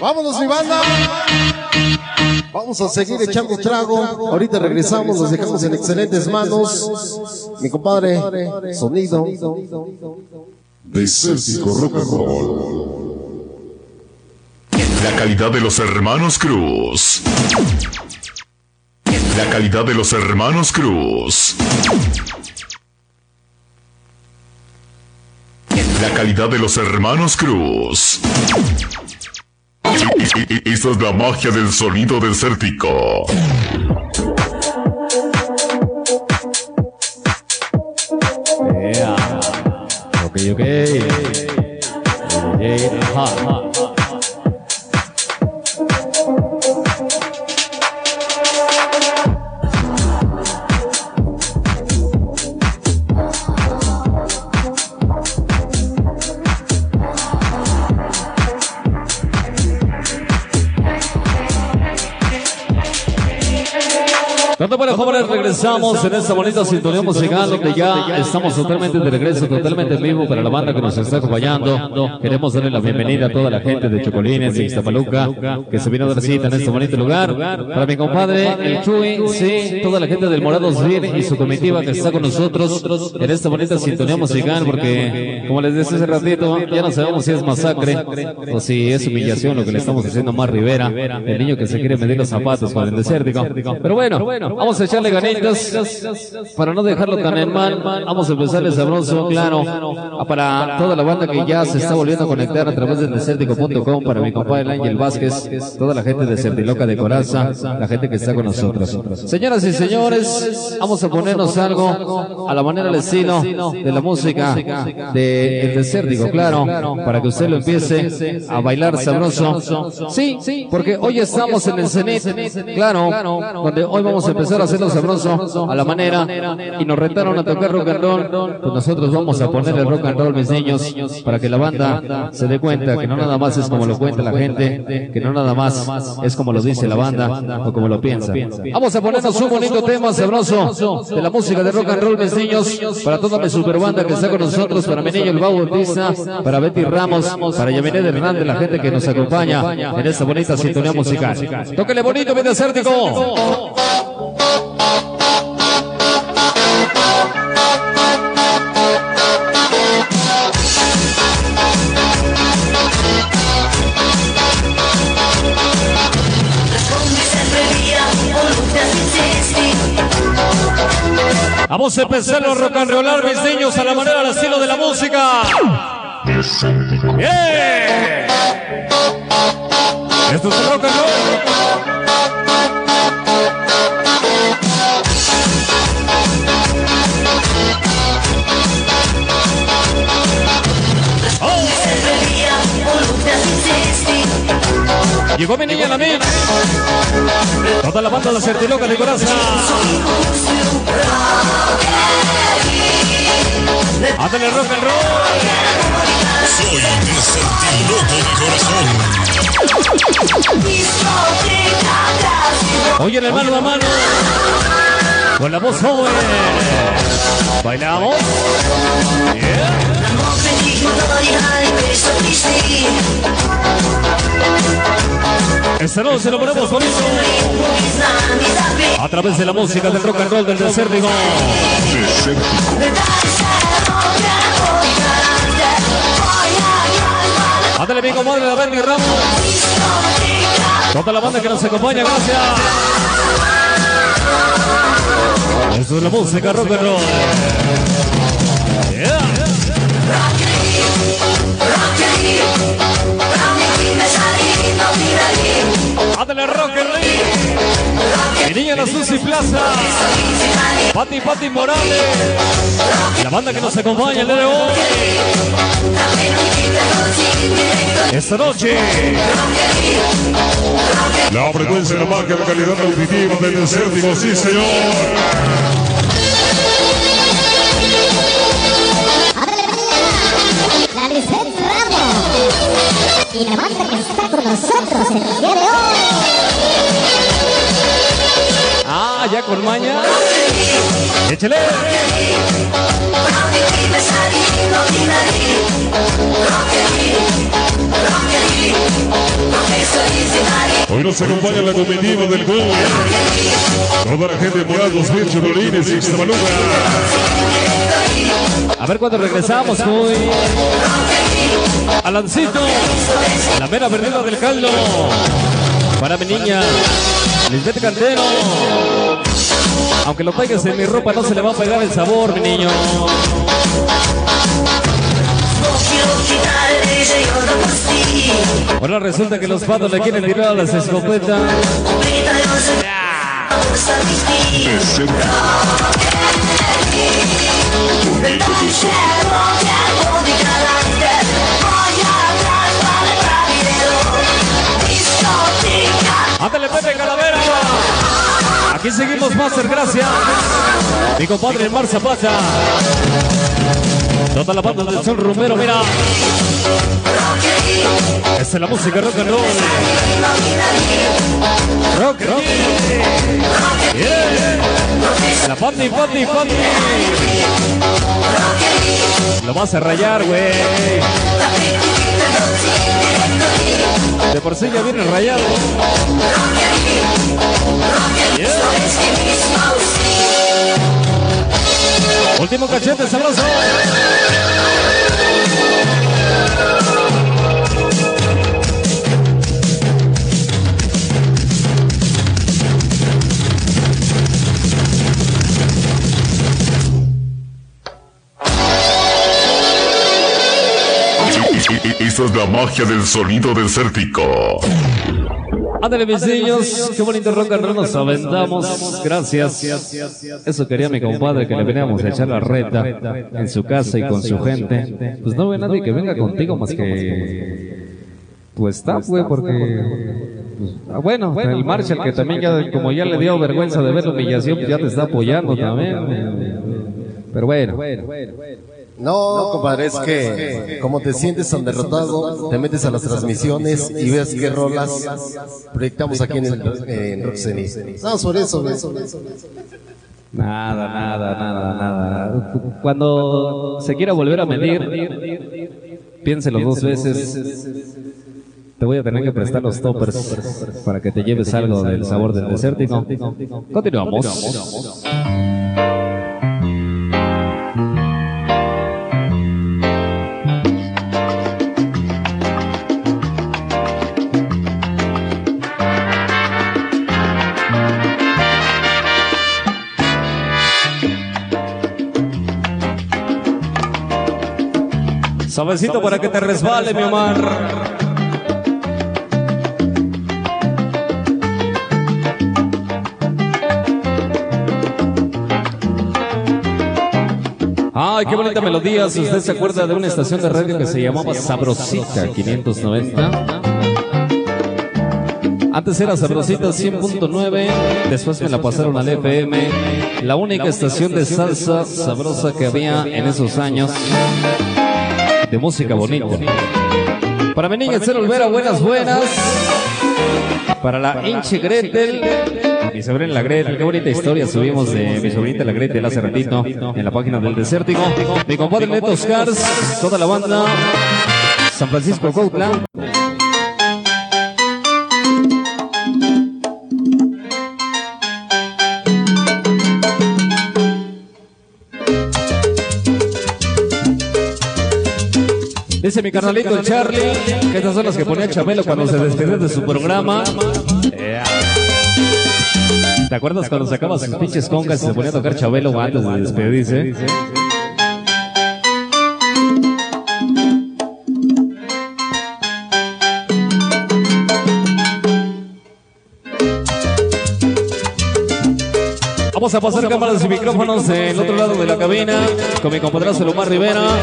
Vámonos, mi banda. Vamos a seguir echando trago. Ahorita regresamos, los dejamos en excelentes manos. Mi compadre, sonido. Desértico Rock and Roll. La calidad de los hermanos Cruz. La calidad de los hermanos Cruz. La calidad de los hermanos Cruz. Esta es la magia del sonido desértico. Yeah. Ok, ok. DJ, ajá, Tanto para jóvenes, regresamos en esta bonita sintonía musical donde ya estamos totalmente de regreso, totalmente en vivo para la banda que nos está acompañando. Queremos darle la bienvenida a toda la gente de Chocolines y Iztapaluca que se vino a dar cita en este bonito lugar. Para mi compadre, el Chuy, sí, toda la gente del Morado Civil y su comitiva que está con nosotros en esta bonita sintonía musical porque, como les decía hace ratito, ya no sabemos si es masacre o si es humillación lo que le estamos haciendo a Mar Rivera, el niño que se quiere medir los zapatos con el desértico. Pero bueno, vamos a echarle ganitas para no dejarlo tan en mal. Vamos a empezarle sabroso, claro, a para toda la banda que ya se está volviendo a conectar a través del desértico.com, para mi compadre el Ángel Vázquez, toda la gente de Certiloca de Coraza, la gente que está con nosotros. Señoras y señores, vamos a ponernos algo a la manera, al estilo de la música de El Desértico, claro, para que usted lo empiece a bailar sabroso. Sí, porque hoy estamos en el Cenit, claro, donde hoy vamos a empezar a hacerlo sabroso a la manera y nos retaron a tocar rock and roll, pues nosotros vamos a poner el rock and roll, mis niños, para que la banda se dé cuenta que no nada más es como lo cuenta la gente, que no nada más es como lo dice la banda o como lo piensa. Vamos a ponernos un bonito tema sabroso de la música de rock and roll, mis niños, para toda mi super banda que está con nosotros, para mi niño el Bau Bautista, para Betty Ramos, para Yaminet Hernández, la gente que nos acompaña en esta bonita sintonía musical. Tóquele bonito, bien desértico. Vamos a empezar a rock and rollar, mis niños, a la manera, al estilo de la música. ¡Bien! Esto es el rock and roll. Llegó mi niña la mía. Toda la banda de la Certiloca de corazón. Ándale rock and roll. Soy Desertiloco de corazón. Oye, el mano a mano. Con la voz joven. Bailamos. Esta noche lo ponemos bonito. A través de la música del rock and roll del desértico. Ándale, mi comadre, la Bendy Ramos. Toda la banda que nos acompaña, gracias. Esto es la música rock and roll. Yeah. Ándale, rock and roll. Mi niña la Susi Plaza. Pati Pati Morales. La banda que nos acompaña el día de hoy. Esta noche. La frecuencia de la marca de calidad auditiva del desértico, sí señor. La y la banda que está con nosotros el día de hoy. Ah, ya con maña. Échale. Hoy nos acompaña la comitiva del gol. Toda la gente de Morados, Vircho, Dolines y Extremaluga. A ver cuándo regresamos, hoy. Alancito. La mera perdida del caldo. Para mi niña. Lisbeth Cantero. Aunque lo pegues en mi ropa, no se le va a pegar el sabor, mi niño. Ahora resulta que los patos le quieren tirar a las escopetas. Ándale, Pepe Calavera. Aquí seguimos, Master, gracias. Mi compadre Mar Zapata. Toda la banda del Sol Romero, mira. Esta es la música rock and roll. Rock, rock. Yeah. La Pati, Pati, Pati. Lo vas a rayar, güey. De por sí ya viene rayado. Yeah. Último cachete sabroso. Es la magia del sonido desértico. Ándale, mis niños, qué bonito rock and roll nos aventamos. Gracias. Eso quería mi compadre, que le veníamos a echar la reta en su casa y con su gente. Pues no ve nadie que venga contigo más que tu staff, güey, porque Ah, bueno, el Marshall que también ya, como ya le dio vergüenza de ver la humillación, pues ya te está apoyando también. Pero bueno. No, compadre, es que como te sientes tan derrotado, te metes a las transmisiones y ves qué rolas proyectamos aquí en, el, en. No, sobre eso, güey. Nada, nada, nada, nada. Cuando se quiera volver a medir, piénselo dos veces. Te voy a tener que prestar los toppers para que te lleves algo del sabor del desértico. Continuamos. Suavecito para que te resbale, mi Omar. Ay, qué bonita melodía. Si usted se acuerda de una estación de radio que se llamaba Sabrosita 590. Antes era Sabrosita 100.9, después me la pasaron al FM. La única estación de salsa sabrosa que había en esos años. De música bonita. Para mi niña Cero Olvera, buenas, buenas. Para la hinche Gretel. Mi sobrina la Gretel, qué bonita historia subimos de mi sobrinita la Gretel hace ratito en la página del Desértico. Mi compadre Neto Scars, toda la banda. San Francisco Cuautla. Dice mi carnalito Charlie que estas son las que ponía Chabelo cuando se despidió de su programa. ¿Te acuerdas cuando sacaba sus pinches congas y se ponía a tocar Chabelo antes de despedirse? Vamos a pasar cámaras y micrófonos del otro lado de la cabina con mi compadrazo Lomar Rivera.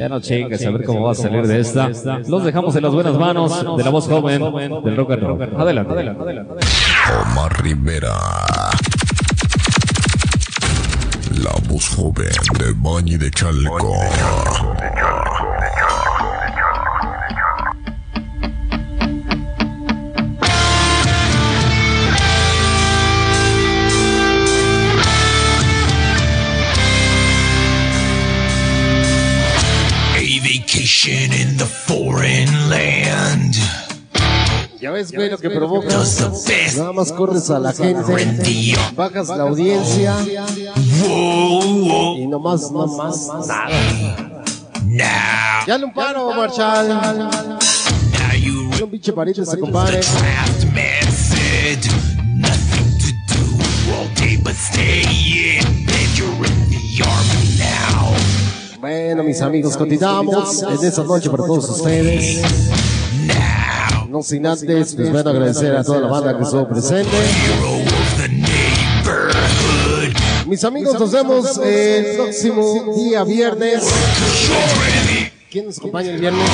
Ya no chingues, a ver cómo va a salir de esta. Los dejamos en las buenas manos de la voz joven del rock and roll. Adelante. Omar Rivera. La voz joven de Bañi de Chalco. Vacation in the foreign land. Ya ves, güey, lo que provoca. Nada más corres a la gente, bajas la audiencia y nomás, nomás, nada. Ya un paro, Marshall. Dale un pinche parito compadre. Method. Nothing to do all day but stay Bueno, mis amigos, continuamos en esta noche para todos ustedes. No sin antes, les voy a agradecer a toda la banda que estuvo presente. Mis amigos, nos vemos el próximo día viernes. ¿Quién nos acompaña el viernes?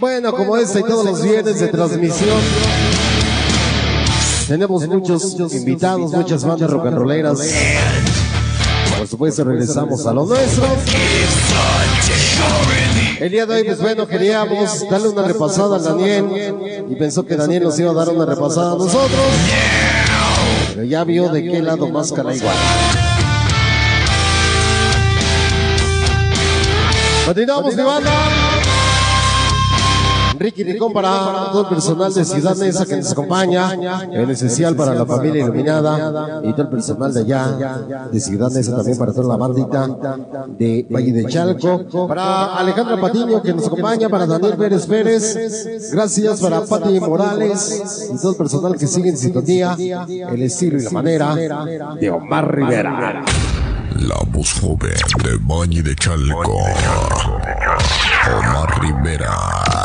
Bueno, como este y todos los viernes de transmisión, tenemos muchos invitados, muchas bandas rock and rolleras. Por supuesto, regresamos a lo nuestro. El día de hoy, pues bueno, queríamos darle una repasada a Daniel y pensó que Daniel nos iba a dar una repasada a nosotros. Pero ya vio de qué lado más cara igual. Continuamos, mi banda. Ricky Ricón para todo el personal de Ciudad Neza que nos acompaña, en especial para la familia iluminada y todo el personal de allá, de Ciudad Neza también para toda la bandita de Valle de Chalco, para Alejandra Patiño que nos acompaña, para Daniel Pérez Pérez, gracias para Pati Morales y todo el personal que sigue en sintonía, el estilo y la manera de Omar Rivera. La voz joven de Bañi de Chalco. Omar Rivera.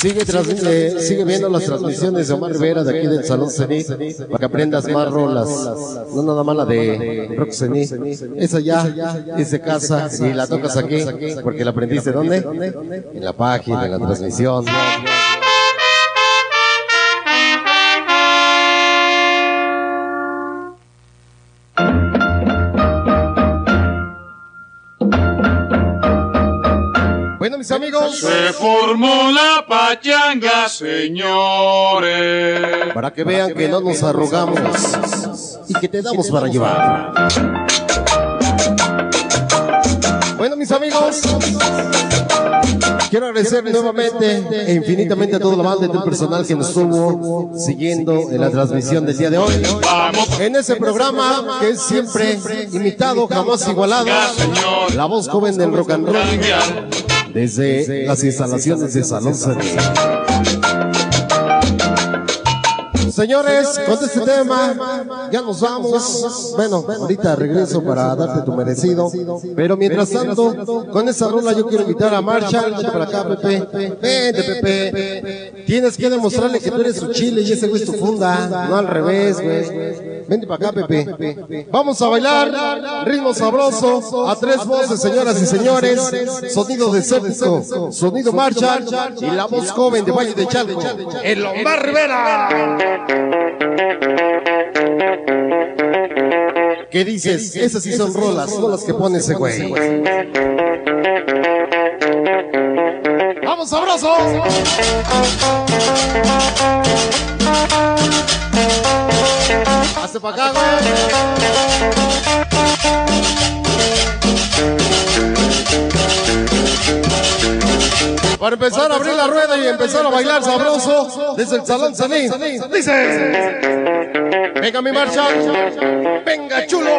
Sigue, trans- eh, sigue viendo las transmisiones de Omar Rivera de aquí del Salón Cenit para que aprendas más rolas. No nada más la de Rock Cenit. Esa ya es de casa y la tocas aquí porque la aprendiste ¿dónde? En la página, en la transmisión. Mis amigos. Se formó la pachanga, señores. Para que vean que no nos arrogamos y que te damos para llevar. Bueno, mis amigos, quiero agradecer nuevamente e infinitamente a toda la banda y todo el personal que nos estuvo siguiendo en la transmisión del día de hoy. En ese programa que es siempre imitado, jamás igualado, la voz joven del rock and roll desde las instalaciones de Salón Cenit. Señores, con este tema ya nos vamos. Bueno, ahorita regreso para darte tu merecido. Pero mientras tanto, con esa rola yo quiero invitar a Marshall. Para acá, Pepe. Vente, Pepe. Tienes que demostrarle que tú eres su chile y ese güey es tu funda. No al revés, güey. Vente para acá, Pepe. Vamos a bailar ritmo sabroso a tres voces, señoras y señores. Sonido desértico, sonido Marshall y la voz joven de Valle de Chalco. El Omar Rivera. ¿Qué dices? Esas sí son rolas, no las que pone ese güey. ¡Vamos, sabroso! Hazte para acá, güey. Para empezar a abrir la rueda y empezar a bailar sabroso desde el Salón Sanín. Dice. Venga mi marcha. Venga chulo.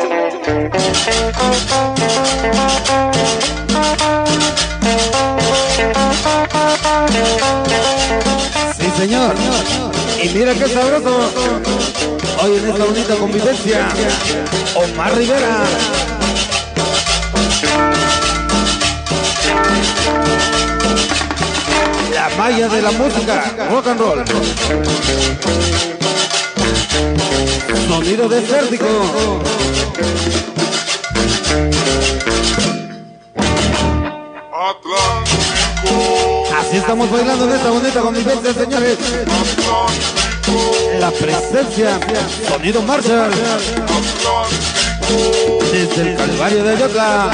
Sí, señor. Y mira qué sabroso. Hoy en esta bonita convivencia, Omar Rivera. La malla de la música, rock and roll. Sonido desértico. Así estamos bailando en esta bonita convivencia, señores. La presencia, sonido Marshall. Desde el Calvario de Ayotla.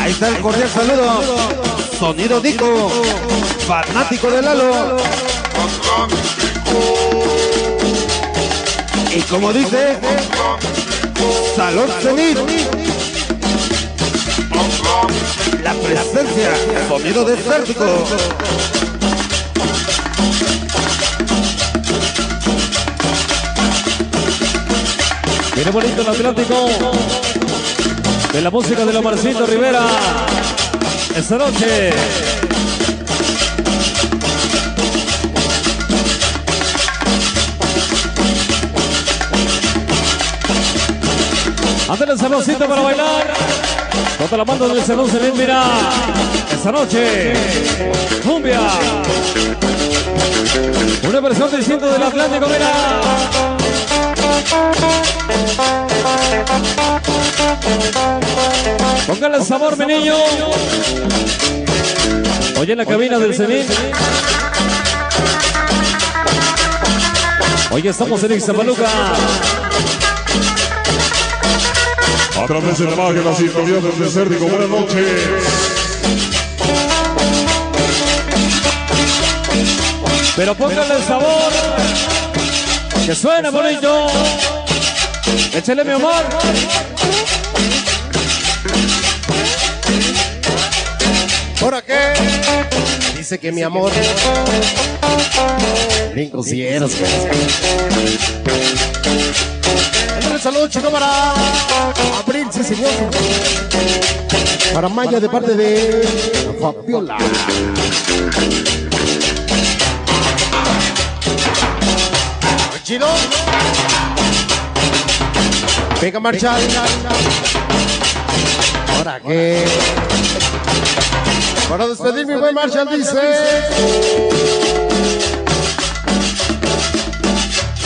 Ahí está el cordial saludo. Sonido Dico. Fanático de Lalo. Y como dice, Salón Cenit. La presencia, sonido desértico. Viene bonito el Atlántico. De la música de Omarcito Rivera. Esta noche. Ante el saloncito para bailar. Toda la banda del salón se mira. Esta noche. Cumbia. Una versión distinta del Atlántico, mira. Póngale sabor, mi niño. Oye, en la cabina del Cenit. Hoy estamos en Ixtapaluca. A través de la magia, la sintonía del desértico. Buenas noches. Pero póngale el sabor. Que suene bonito. Échale mi amor. ¿Por qué? Dice que mi amor. Bien cosieros, Un saludo, para Abril, sí, señor. Para Maya, de parte de Fabiola. Chido. Venga, Marshall. ¿Ahora qué? Para despedir, mi buen Marshall dice.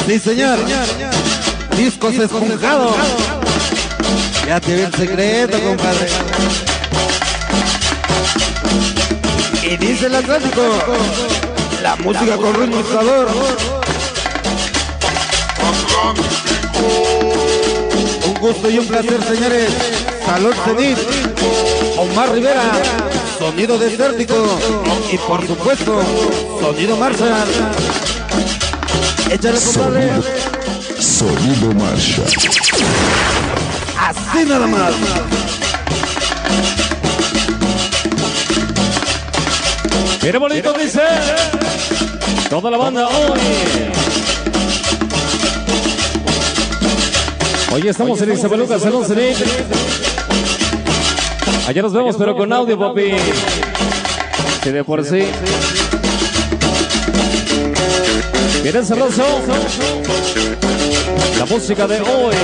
Sí, señor. Discos esponjados. Ya te el secreto, compadre. Y dice el Atlántico. La música con ritmo sabor. Un gusto y un placer, señores. Salón Cenit. Omar Rivera. Sonido desértico. Y por supuesto, sonido Marshall. Échale, compadre. Sonido Marshall. Así nada más. Mira bonito dice. Toda la banda hoy. Hoy estamos en Isabeluca, Salón Cenit. Allá nos vemos, pero con audio, papi. Que de por sí. Miren sabroso. La música de hoy.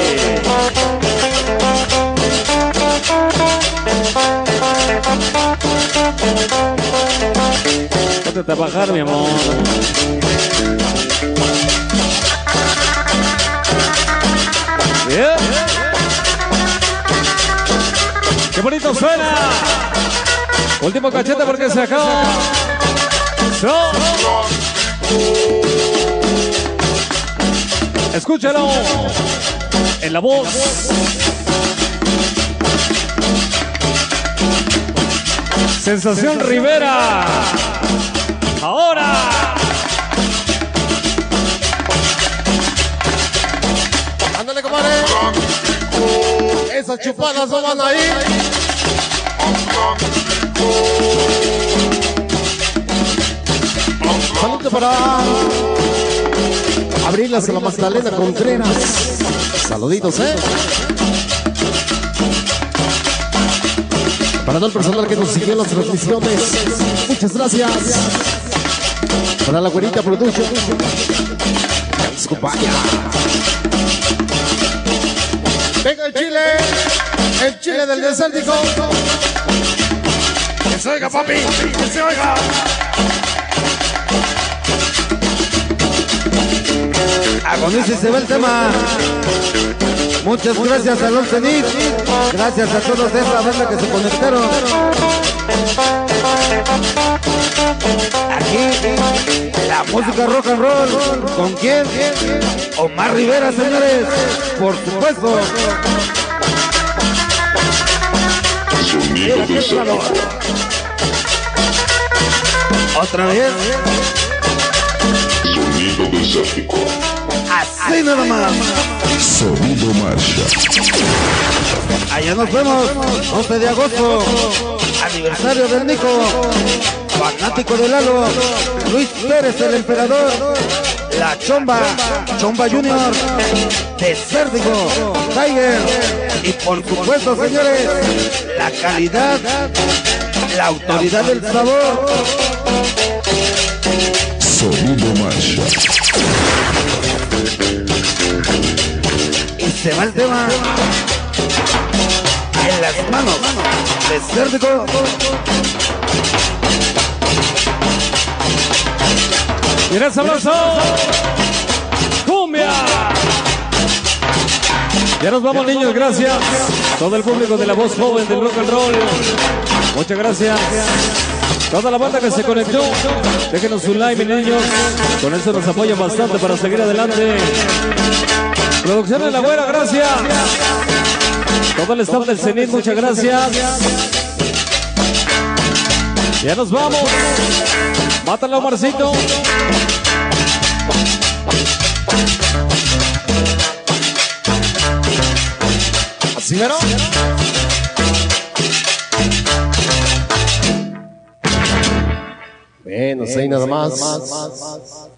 Ponte a trabajar, mi amor. Bien. ¡Qué bonito suena! Último cachete porque se acaba. So. Escúchalo en la voz. Sensación Rivera. Ahora. Ándale, compadre. Esas chupadas no van a ir. Saludos para Abrilas a la Magdalena Contreras. Saluditos, eh. Para todo el personal que nos siguió en las transmisiones. Muchas gracias. Para la güerita Production. Escupaya. Venga el Chile. El Chile del desértico. Que se oiga, papi. Que se oiga. Agoniza y se va el tema. Muchas gracias a Los Cenit. Gracias a todos de esta banda que se conectaron. Aquí, la música rock and roll. ¿Con quién? Omar Rivera, señores. Por supuesto. Sonido desértico. Otra vez. Así nada más. Sonido Marshall. Allá nos vemos, 11 de agosto, aniversario del Nico, fanático del Lalo, Luis Pérez el emperador, la Chomba, Chomba Junior, Desértico, Tiger, y por supuesto señores, la calidad, la autoridad del sabor, Y se va el tema en las manos, Desértico. Mira sabroso. Cumbia. Ya nos vamos niños, gracias. Todo el público de la voz joven del rock and roll. Muchas gracias. Toda la banda que se conectó, déjenos un like, mis niños. Con eso nos apoyan bastante para seguir adelante. Producción de la güera, gracias. Todo el staff del CENIT, muchas gracias. Ya nos vamos. Mátalo, Marcito. Así mero. Bueno, ahí nada más.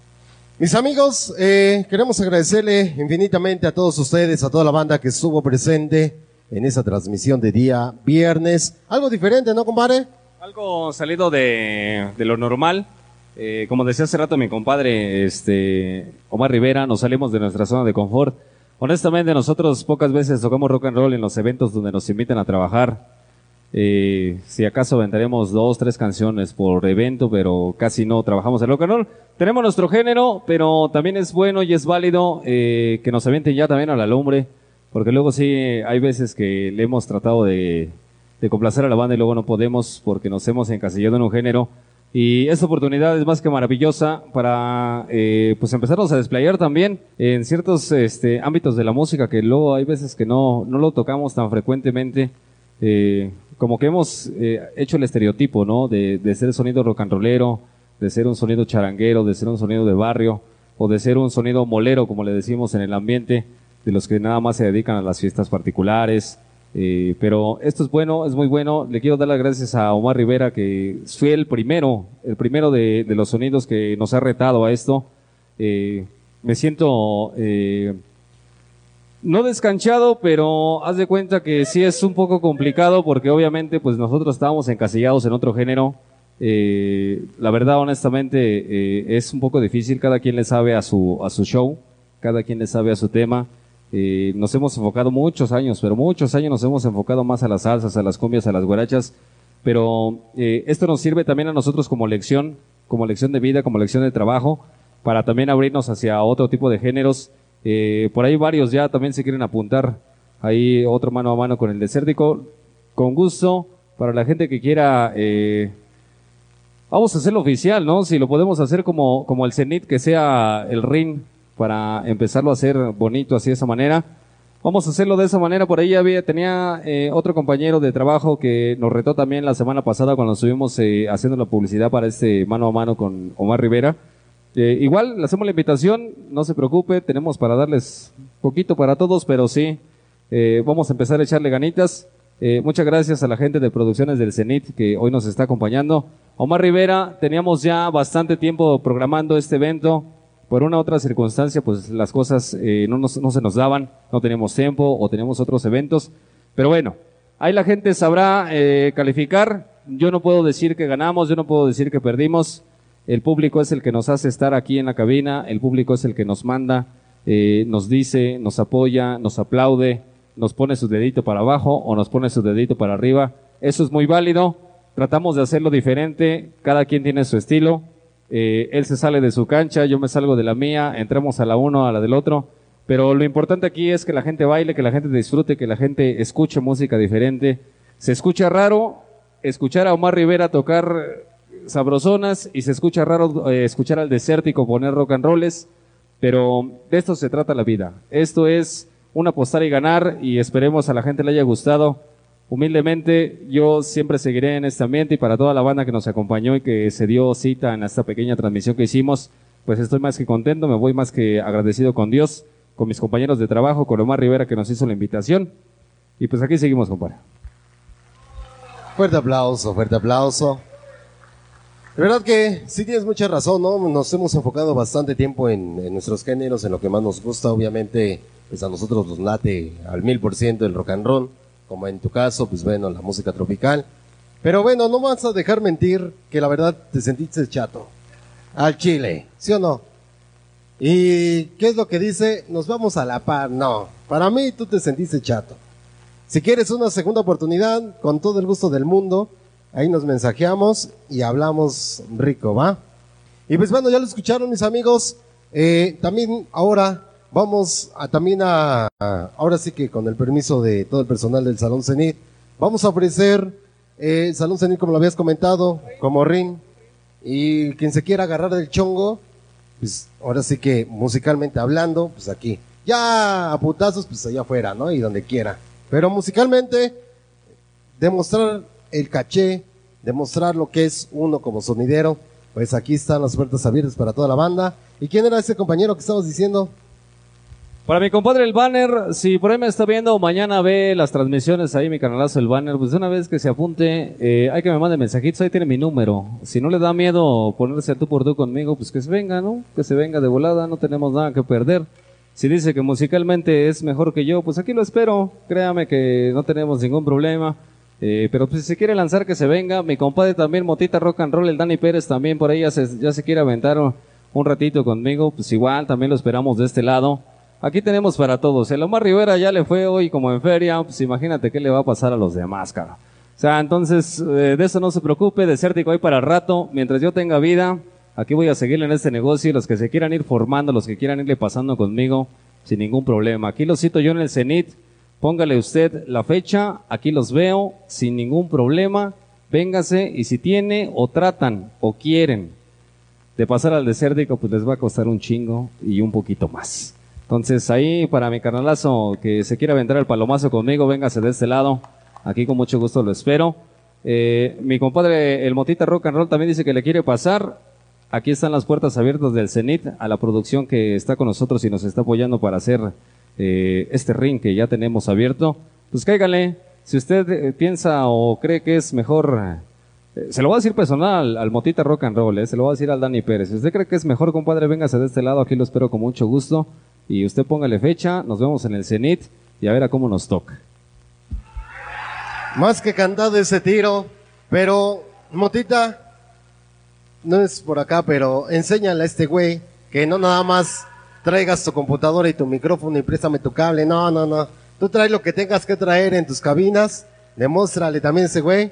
Mis amigos, eh, queremos agradecerle infinitamente a todos ustedes, a toda la banda que estuvo presente en esa transmisión de día viernes. Algo diferente, ¿no, compadre? Algo salido de, de lo normal. Eh, como decía hace rato mi compadre este, Omar Rivera, nos salimos de nuestra zona de confort Honestamente, nosotros pocas veces tocamos rock and roll en los eventos donde nos invitan a trabajar. Eh, si acaso venderemos dos, tres canciones por evento, pero casi no trabajamos en rock and roll. Tenemos nuestro género, pero también es bueno y es válido eh, que nos avienten ya también a la lumbre, porque luego sí hay veces que le hemos tratado de, de complacer a la banda y luego no podemos porque nos hemos encasillado en un género. Y esta oportunidad es más que maravillosa para eh, pues empezarnos a desplayar también en ciertos este, ámbitos de la música que luego hay veces que no, no lo tocamos tan frecuentemente. Eh, como que hemos eh, hecho el estereotipo, ¿no? De, de ser sonido rock and rollero, de ser un sonido charanguero, de ser un sonido de barrio, o de ser un sonido molero, como le decimos en el ambiente, de los que nada más se dedican a las fiestas particulares. Eh, pero esto es bueno, es muy bueno. Le quiero dar las gracias a Omar Rivera, que fue el primero, el primero de, de los sonidos que nos ha retado a esto. Eh, me siento eh, no descanchado, pero haz de cuenta que sí es un poco complicado porque obviamente pues nosotros estábamos encasillados en otro género. Eh, la verdad, honestamente, eh, es un poco difícil. Cada quien le sabe a su, a su show, cada quien le sabe a su tema. Eh, nos hemos enfocado muchos años, pero muchos años nos hemos enfocado más a las salsas, a las cumbias, a las guarachas. Pero esto nos sirve también a nosotros como lección, como lección de vida, como lección de trabajo, para también abrirnos hacia otro tipo de géneros. Eh, por ahí varios ya también se quieren apuntar. Ahí otro mano a mano con el desértico. Con gusto, para la gente que quiera eh, Vamos a hacerlo oficial, ¿no? Si lo podemos hacer como, como el Zenit, que sea el ring para empezarlo a hacer bonito así de esa manera. Vamos a hacerlo de esa manera. Por ahí había, tenía eh, otro compañero de trabajo que nos retó también la semana pasada cuando estuvimos eh, haciendo la publicidad para este mano a mano con Omar Rivera. Eh, igual le hacemos la invitación, no se preocupe, tenemos para darles poquito para todos, pero sí, eh, vamos a empezar a echarle ganitas. Eh, muchas gracias a la gente de Producciones del Cenit que hoy nos está acompañando. Omar Rivera, teníamos ya bastante tiempo programando este evento. Por una u otra circunstancia, pues las cosas eh, no, nos- no se nos daban, no teníamos tiempo o teníamos otros eventos. Pero bueno, ahí la gente sabrá eh, calificar. Yo no puedo decir que ganamos, yo no puedo decir que perdimos. El público es el que nos hace estar aquí en la cabina, el público es el que nos manda, eh, nos dice, nos apoya, nos aplaude, nos pone su dedito para abajo o nos pone su dedito para arriba. Eso es muy válido. Tratamos de hacerlo diferente. Cada quien tiene su estilo. Eh, él se sale de su cancha, yo me salgo de la mía, entramos a la uno, a la del otro. Pero lo importante aquí es que la gente baile, que la gente disfrute, que la gente escuche música diferente. Se escucha raro escuchar a Omar Rivera tocar sabrosonas y se escucha raro eh, escuchar al desértico poner rock and rolls, pero de esto se trata la vida. Esto es un apostar y ganar y esperemos a la gente le haya gustado. Humildemente, yo siempre seguiré en este ambiente y para toda la banda que nos acompañó y que se dio cita en esta pequeña transmisión que hicimos, pues estoy más que contento, me voy más que agradecido con Dios, con mis compañeros de trabajo, con Omar Rivera que nos hizo la invitación. Y pues aquí seguimos, compadre. Fuerte aplauso, fuerte aplauso. De verdad que sí tienes mucha razón, ¿no? Nos hemos enfocado bastante tiempo en, en nuestros géneros, en lo que más nos gusta. Obviamente, pues a nosotros nos late al mil por ciento el rock and roll, como en tu caso, pues bueno, la música tropical. Pero bueno, no vas a dejar mentir que la verdad te sentiste chato. Al chile, ¿sí o no? ¿Y qué es lo que dice? Nos vamos a la par. No, para mí tú te sentiste chato. Si quieres una segunda oportunidad, con todo el gusto del mundo, ahí nos mensajeamos y hablamos rico, ¿va? Y pues bueno, ya lo escucharon mis amigos. Eh, también ahora vamos a también a, ahora sí que con el permiso de todo el personal del Salón Cenit, vamos a ofrecer eh, Salón Cenit como lo habías comentado, como ring. Y quien se quiera agarrar del chongo, pues ahora sí que musicalmente hablando, pues aquí. Ya a putazos, pues allá afuera, ¿no? Y donde quiera. Pero musicalmente, demostrar el caché, demostrar lo que es uno como sonidero, pues aquí están las puertas abiertas para toda la banda. ¿Y quién era ese compañero que estabas diciendo? Para mi compadre el banner, si por ahí me está viendo, mañana ve las transmisiones ahí, mi canalazo el banner, pues una vez que se apunte, eh, hay que me mande mensajitos, ahí tiene mi número. Si no le da miedo ponerse tú por tú conmigo, pues que se venga, ¿no? Que se venga de volada, no tenemos nada que perder. Si dice que musicalmente es mejor que yo, pues aquí lo espero, créame que no tenemos ningún problema. Eh, pero pues si se quiere lanzar que se venga, mi compadre también, Motita Rock and Roll, el Dani Pérez también por ahí ya se, ya se quiere aventar un, ratito conmigo, pues igual también lo esperamos de este lado. Aquí tenemos para todos. El Omar Rivera ya le fue hoy como en feria, pues imagínate qué le va a pasar a los demás, cara. O sea, entonces, eh, de eso no se preocupe, desértico hoy para rato, mientras yo tenga vida, aquí voy a seguirle en este negocio los que se quieran ir formando, los que quieran irle pasando conmigo, sin ningún problema. Aquí los cito yo en el Cenit, póngale usted la fecha, aquí los veo, sin ningún problema, véngase y si tiene o tratan o quieren de pasar al desértico, pues les va a costar un chingo y un poquito más. Entonces ahí para mi carnalazo que se quiera aventar el palomazo conmigo, véngase de este lado. Aquí con mucho gusto lo espero. Eh, mi compadre el Motita Rock and Roll también dice que le quiere pasar. Aquí están las puertas abiertas del Cenit a la producción que está con nosotros y nos está apoyando para hacer eh, este ring que ya tenemos abierto. Pues cáigale. Si usted eh, piensa o cree que es mejor, eh, se lo voy a decir personal al Motita Rock and Roll, eh, se lo voy a decir al Dani Pérez. Si usted cree que es mejor, compadre, véngase de este lado, aquí lo espero con mucho gusto. Y usted póngale fecha, nos vemos en el Cenit y a ver a cómo nos toca. Más que cantado ese tiro, pero Motita, no es por acá, pero enséñale a este güey que no nada más traigas tu computadora y tu micrófono y préstame tu cable, no, no, no. Tú traes lo que tengas que traer en tus cabinas, demuéstrale también ese güey.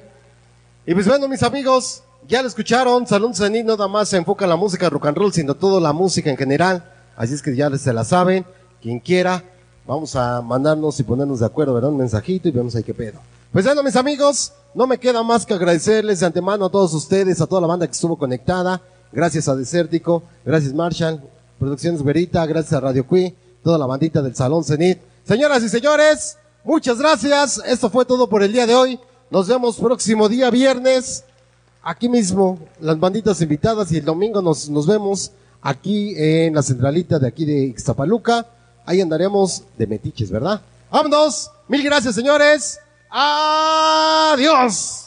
Y pues bueno, mis amigos, ya lo escucharon, Salón Zenit nada más se enfoca en la música rock and roll, sino toda la música en general. Así es que ya se la saben, quien quiera, vamos a mandarnos y ponernos de acuerdo, ¿verdad? Un mensajito y vemos ahí qué pedo. Pues bueno, mis amigos, no me queda más que agradecerles de antemano a todos ustedes, a toda la banda que estuvo conectada. Gracias a Desértico, gracias Marshall, Producciones Verita, gracias a Radio Cui, toda la bandita del Salón Zenit. Señoras y señores, muchas gracias. Esto fue todo por el día de hoy. Nos vemos próximo día viernes, aquí mismo, las banditas invitadas y el domingo nos, nos vemos aquí en la centralita de aquí de Ixtapaluca. Ahí andaremos de metiches, ¿verdad? Vámonos. Mil gracias, señores. Adiós.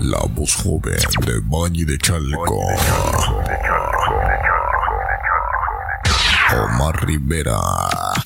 La voz joven de Bañi de Chalco. Rivera.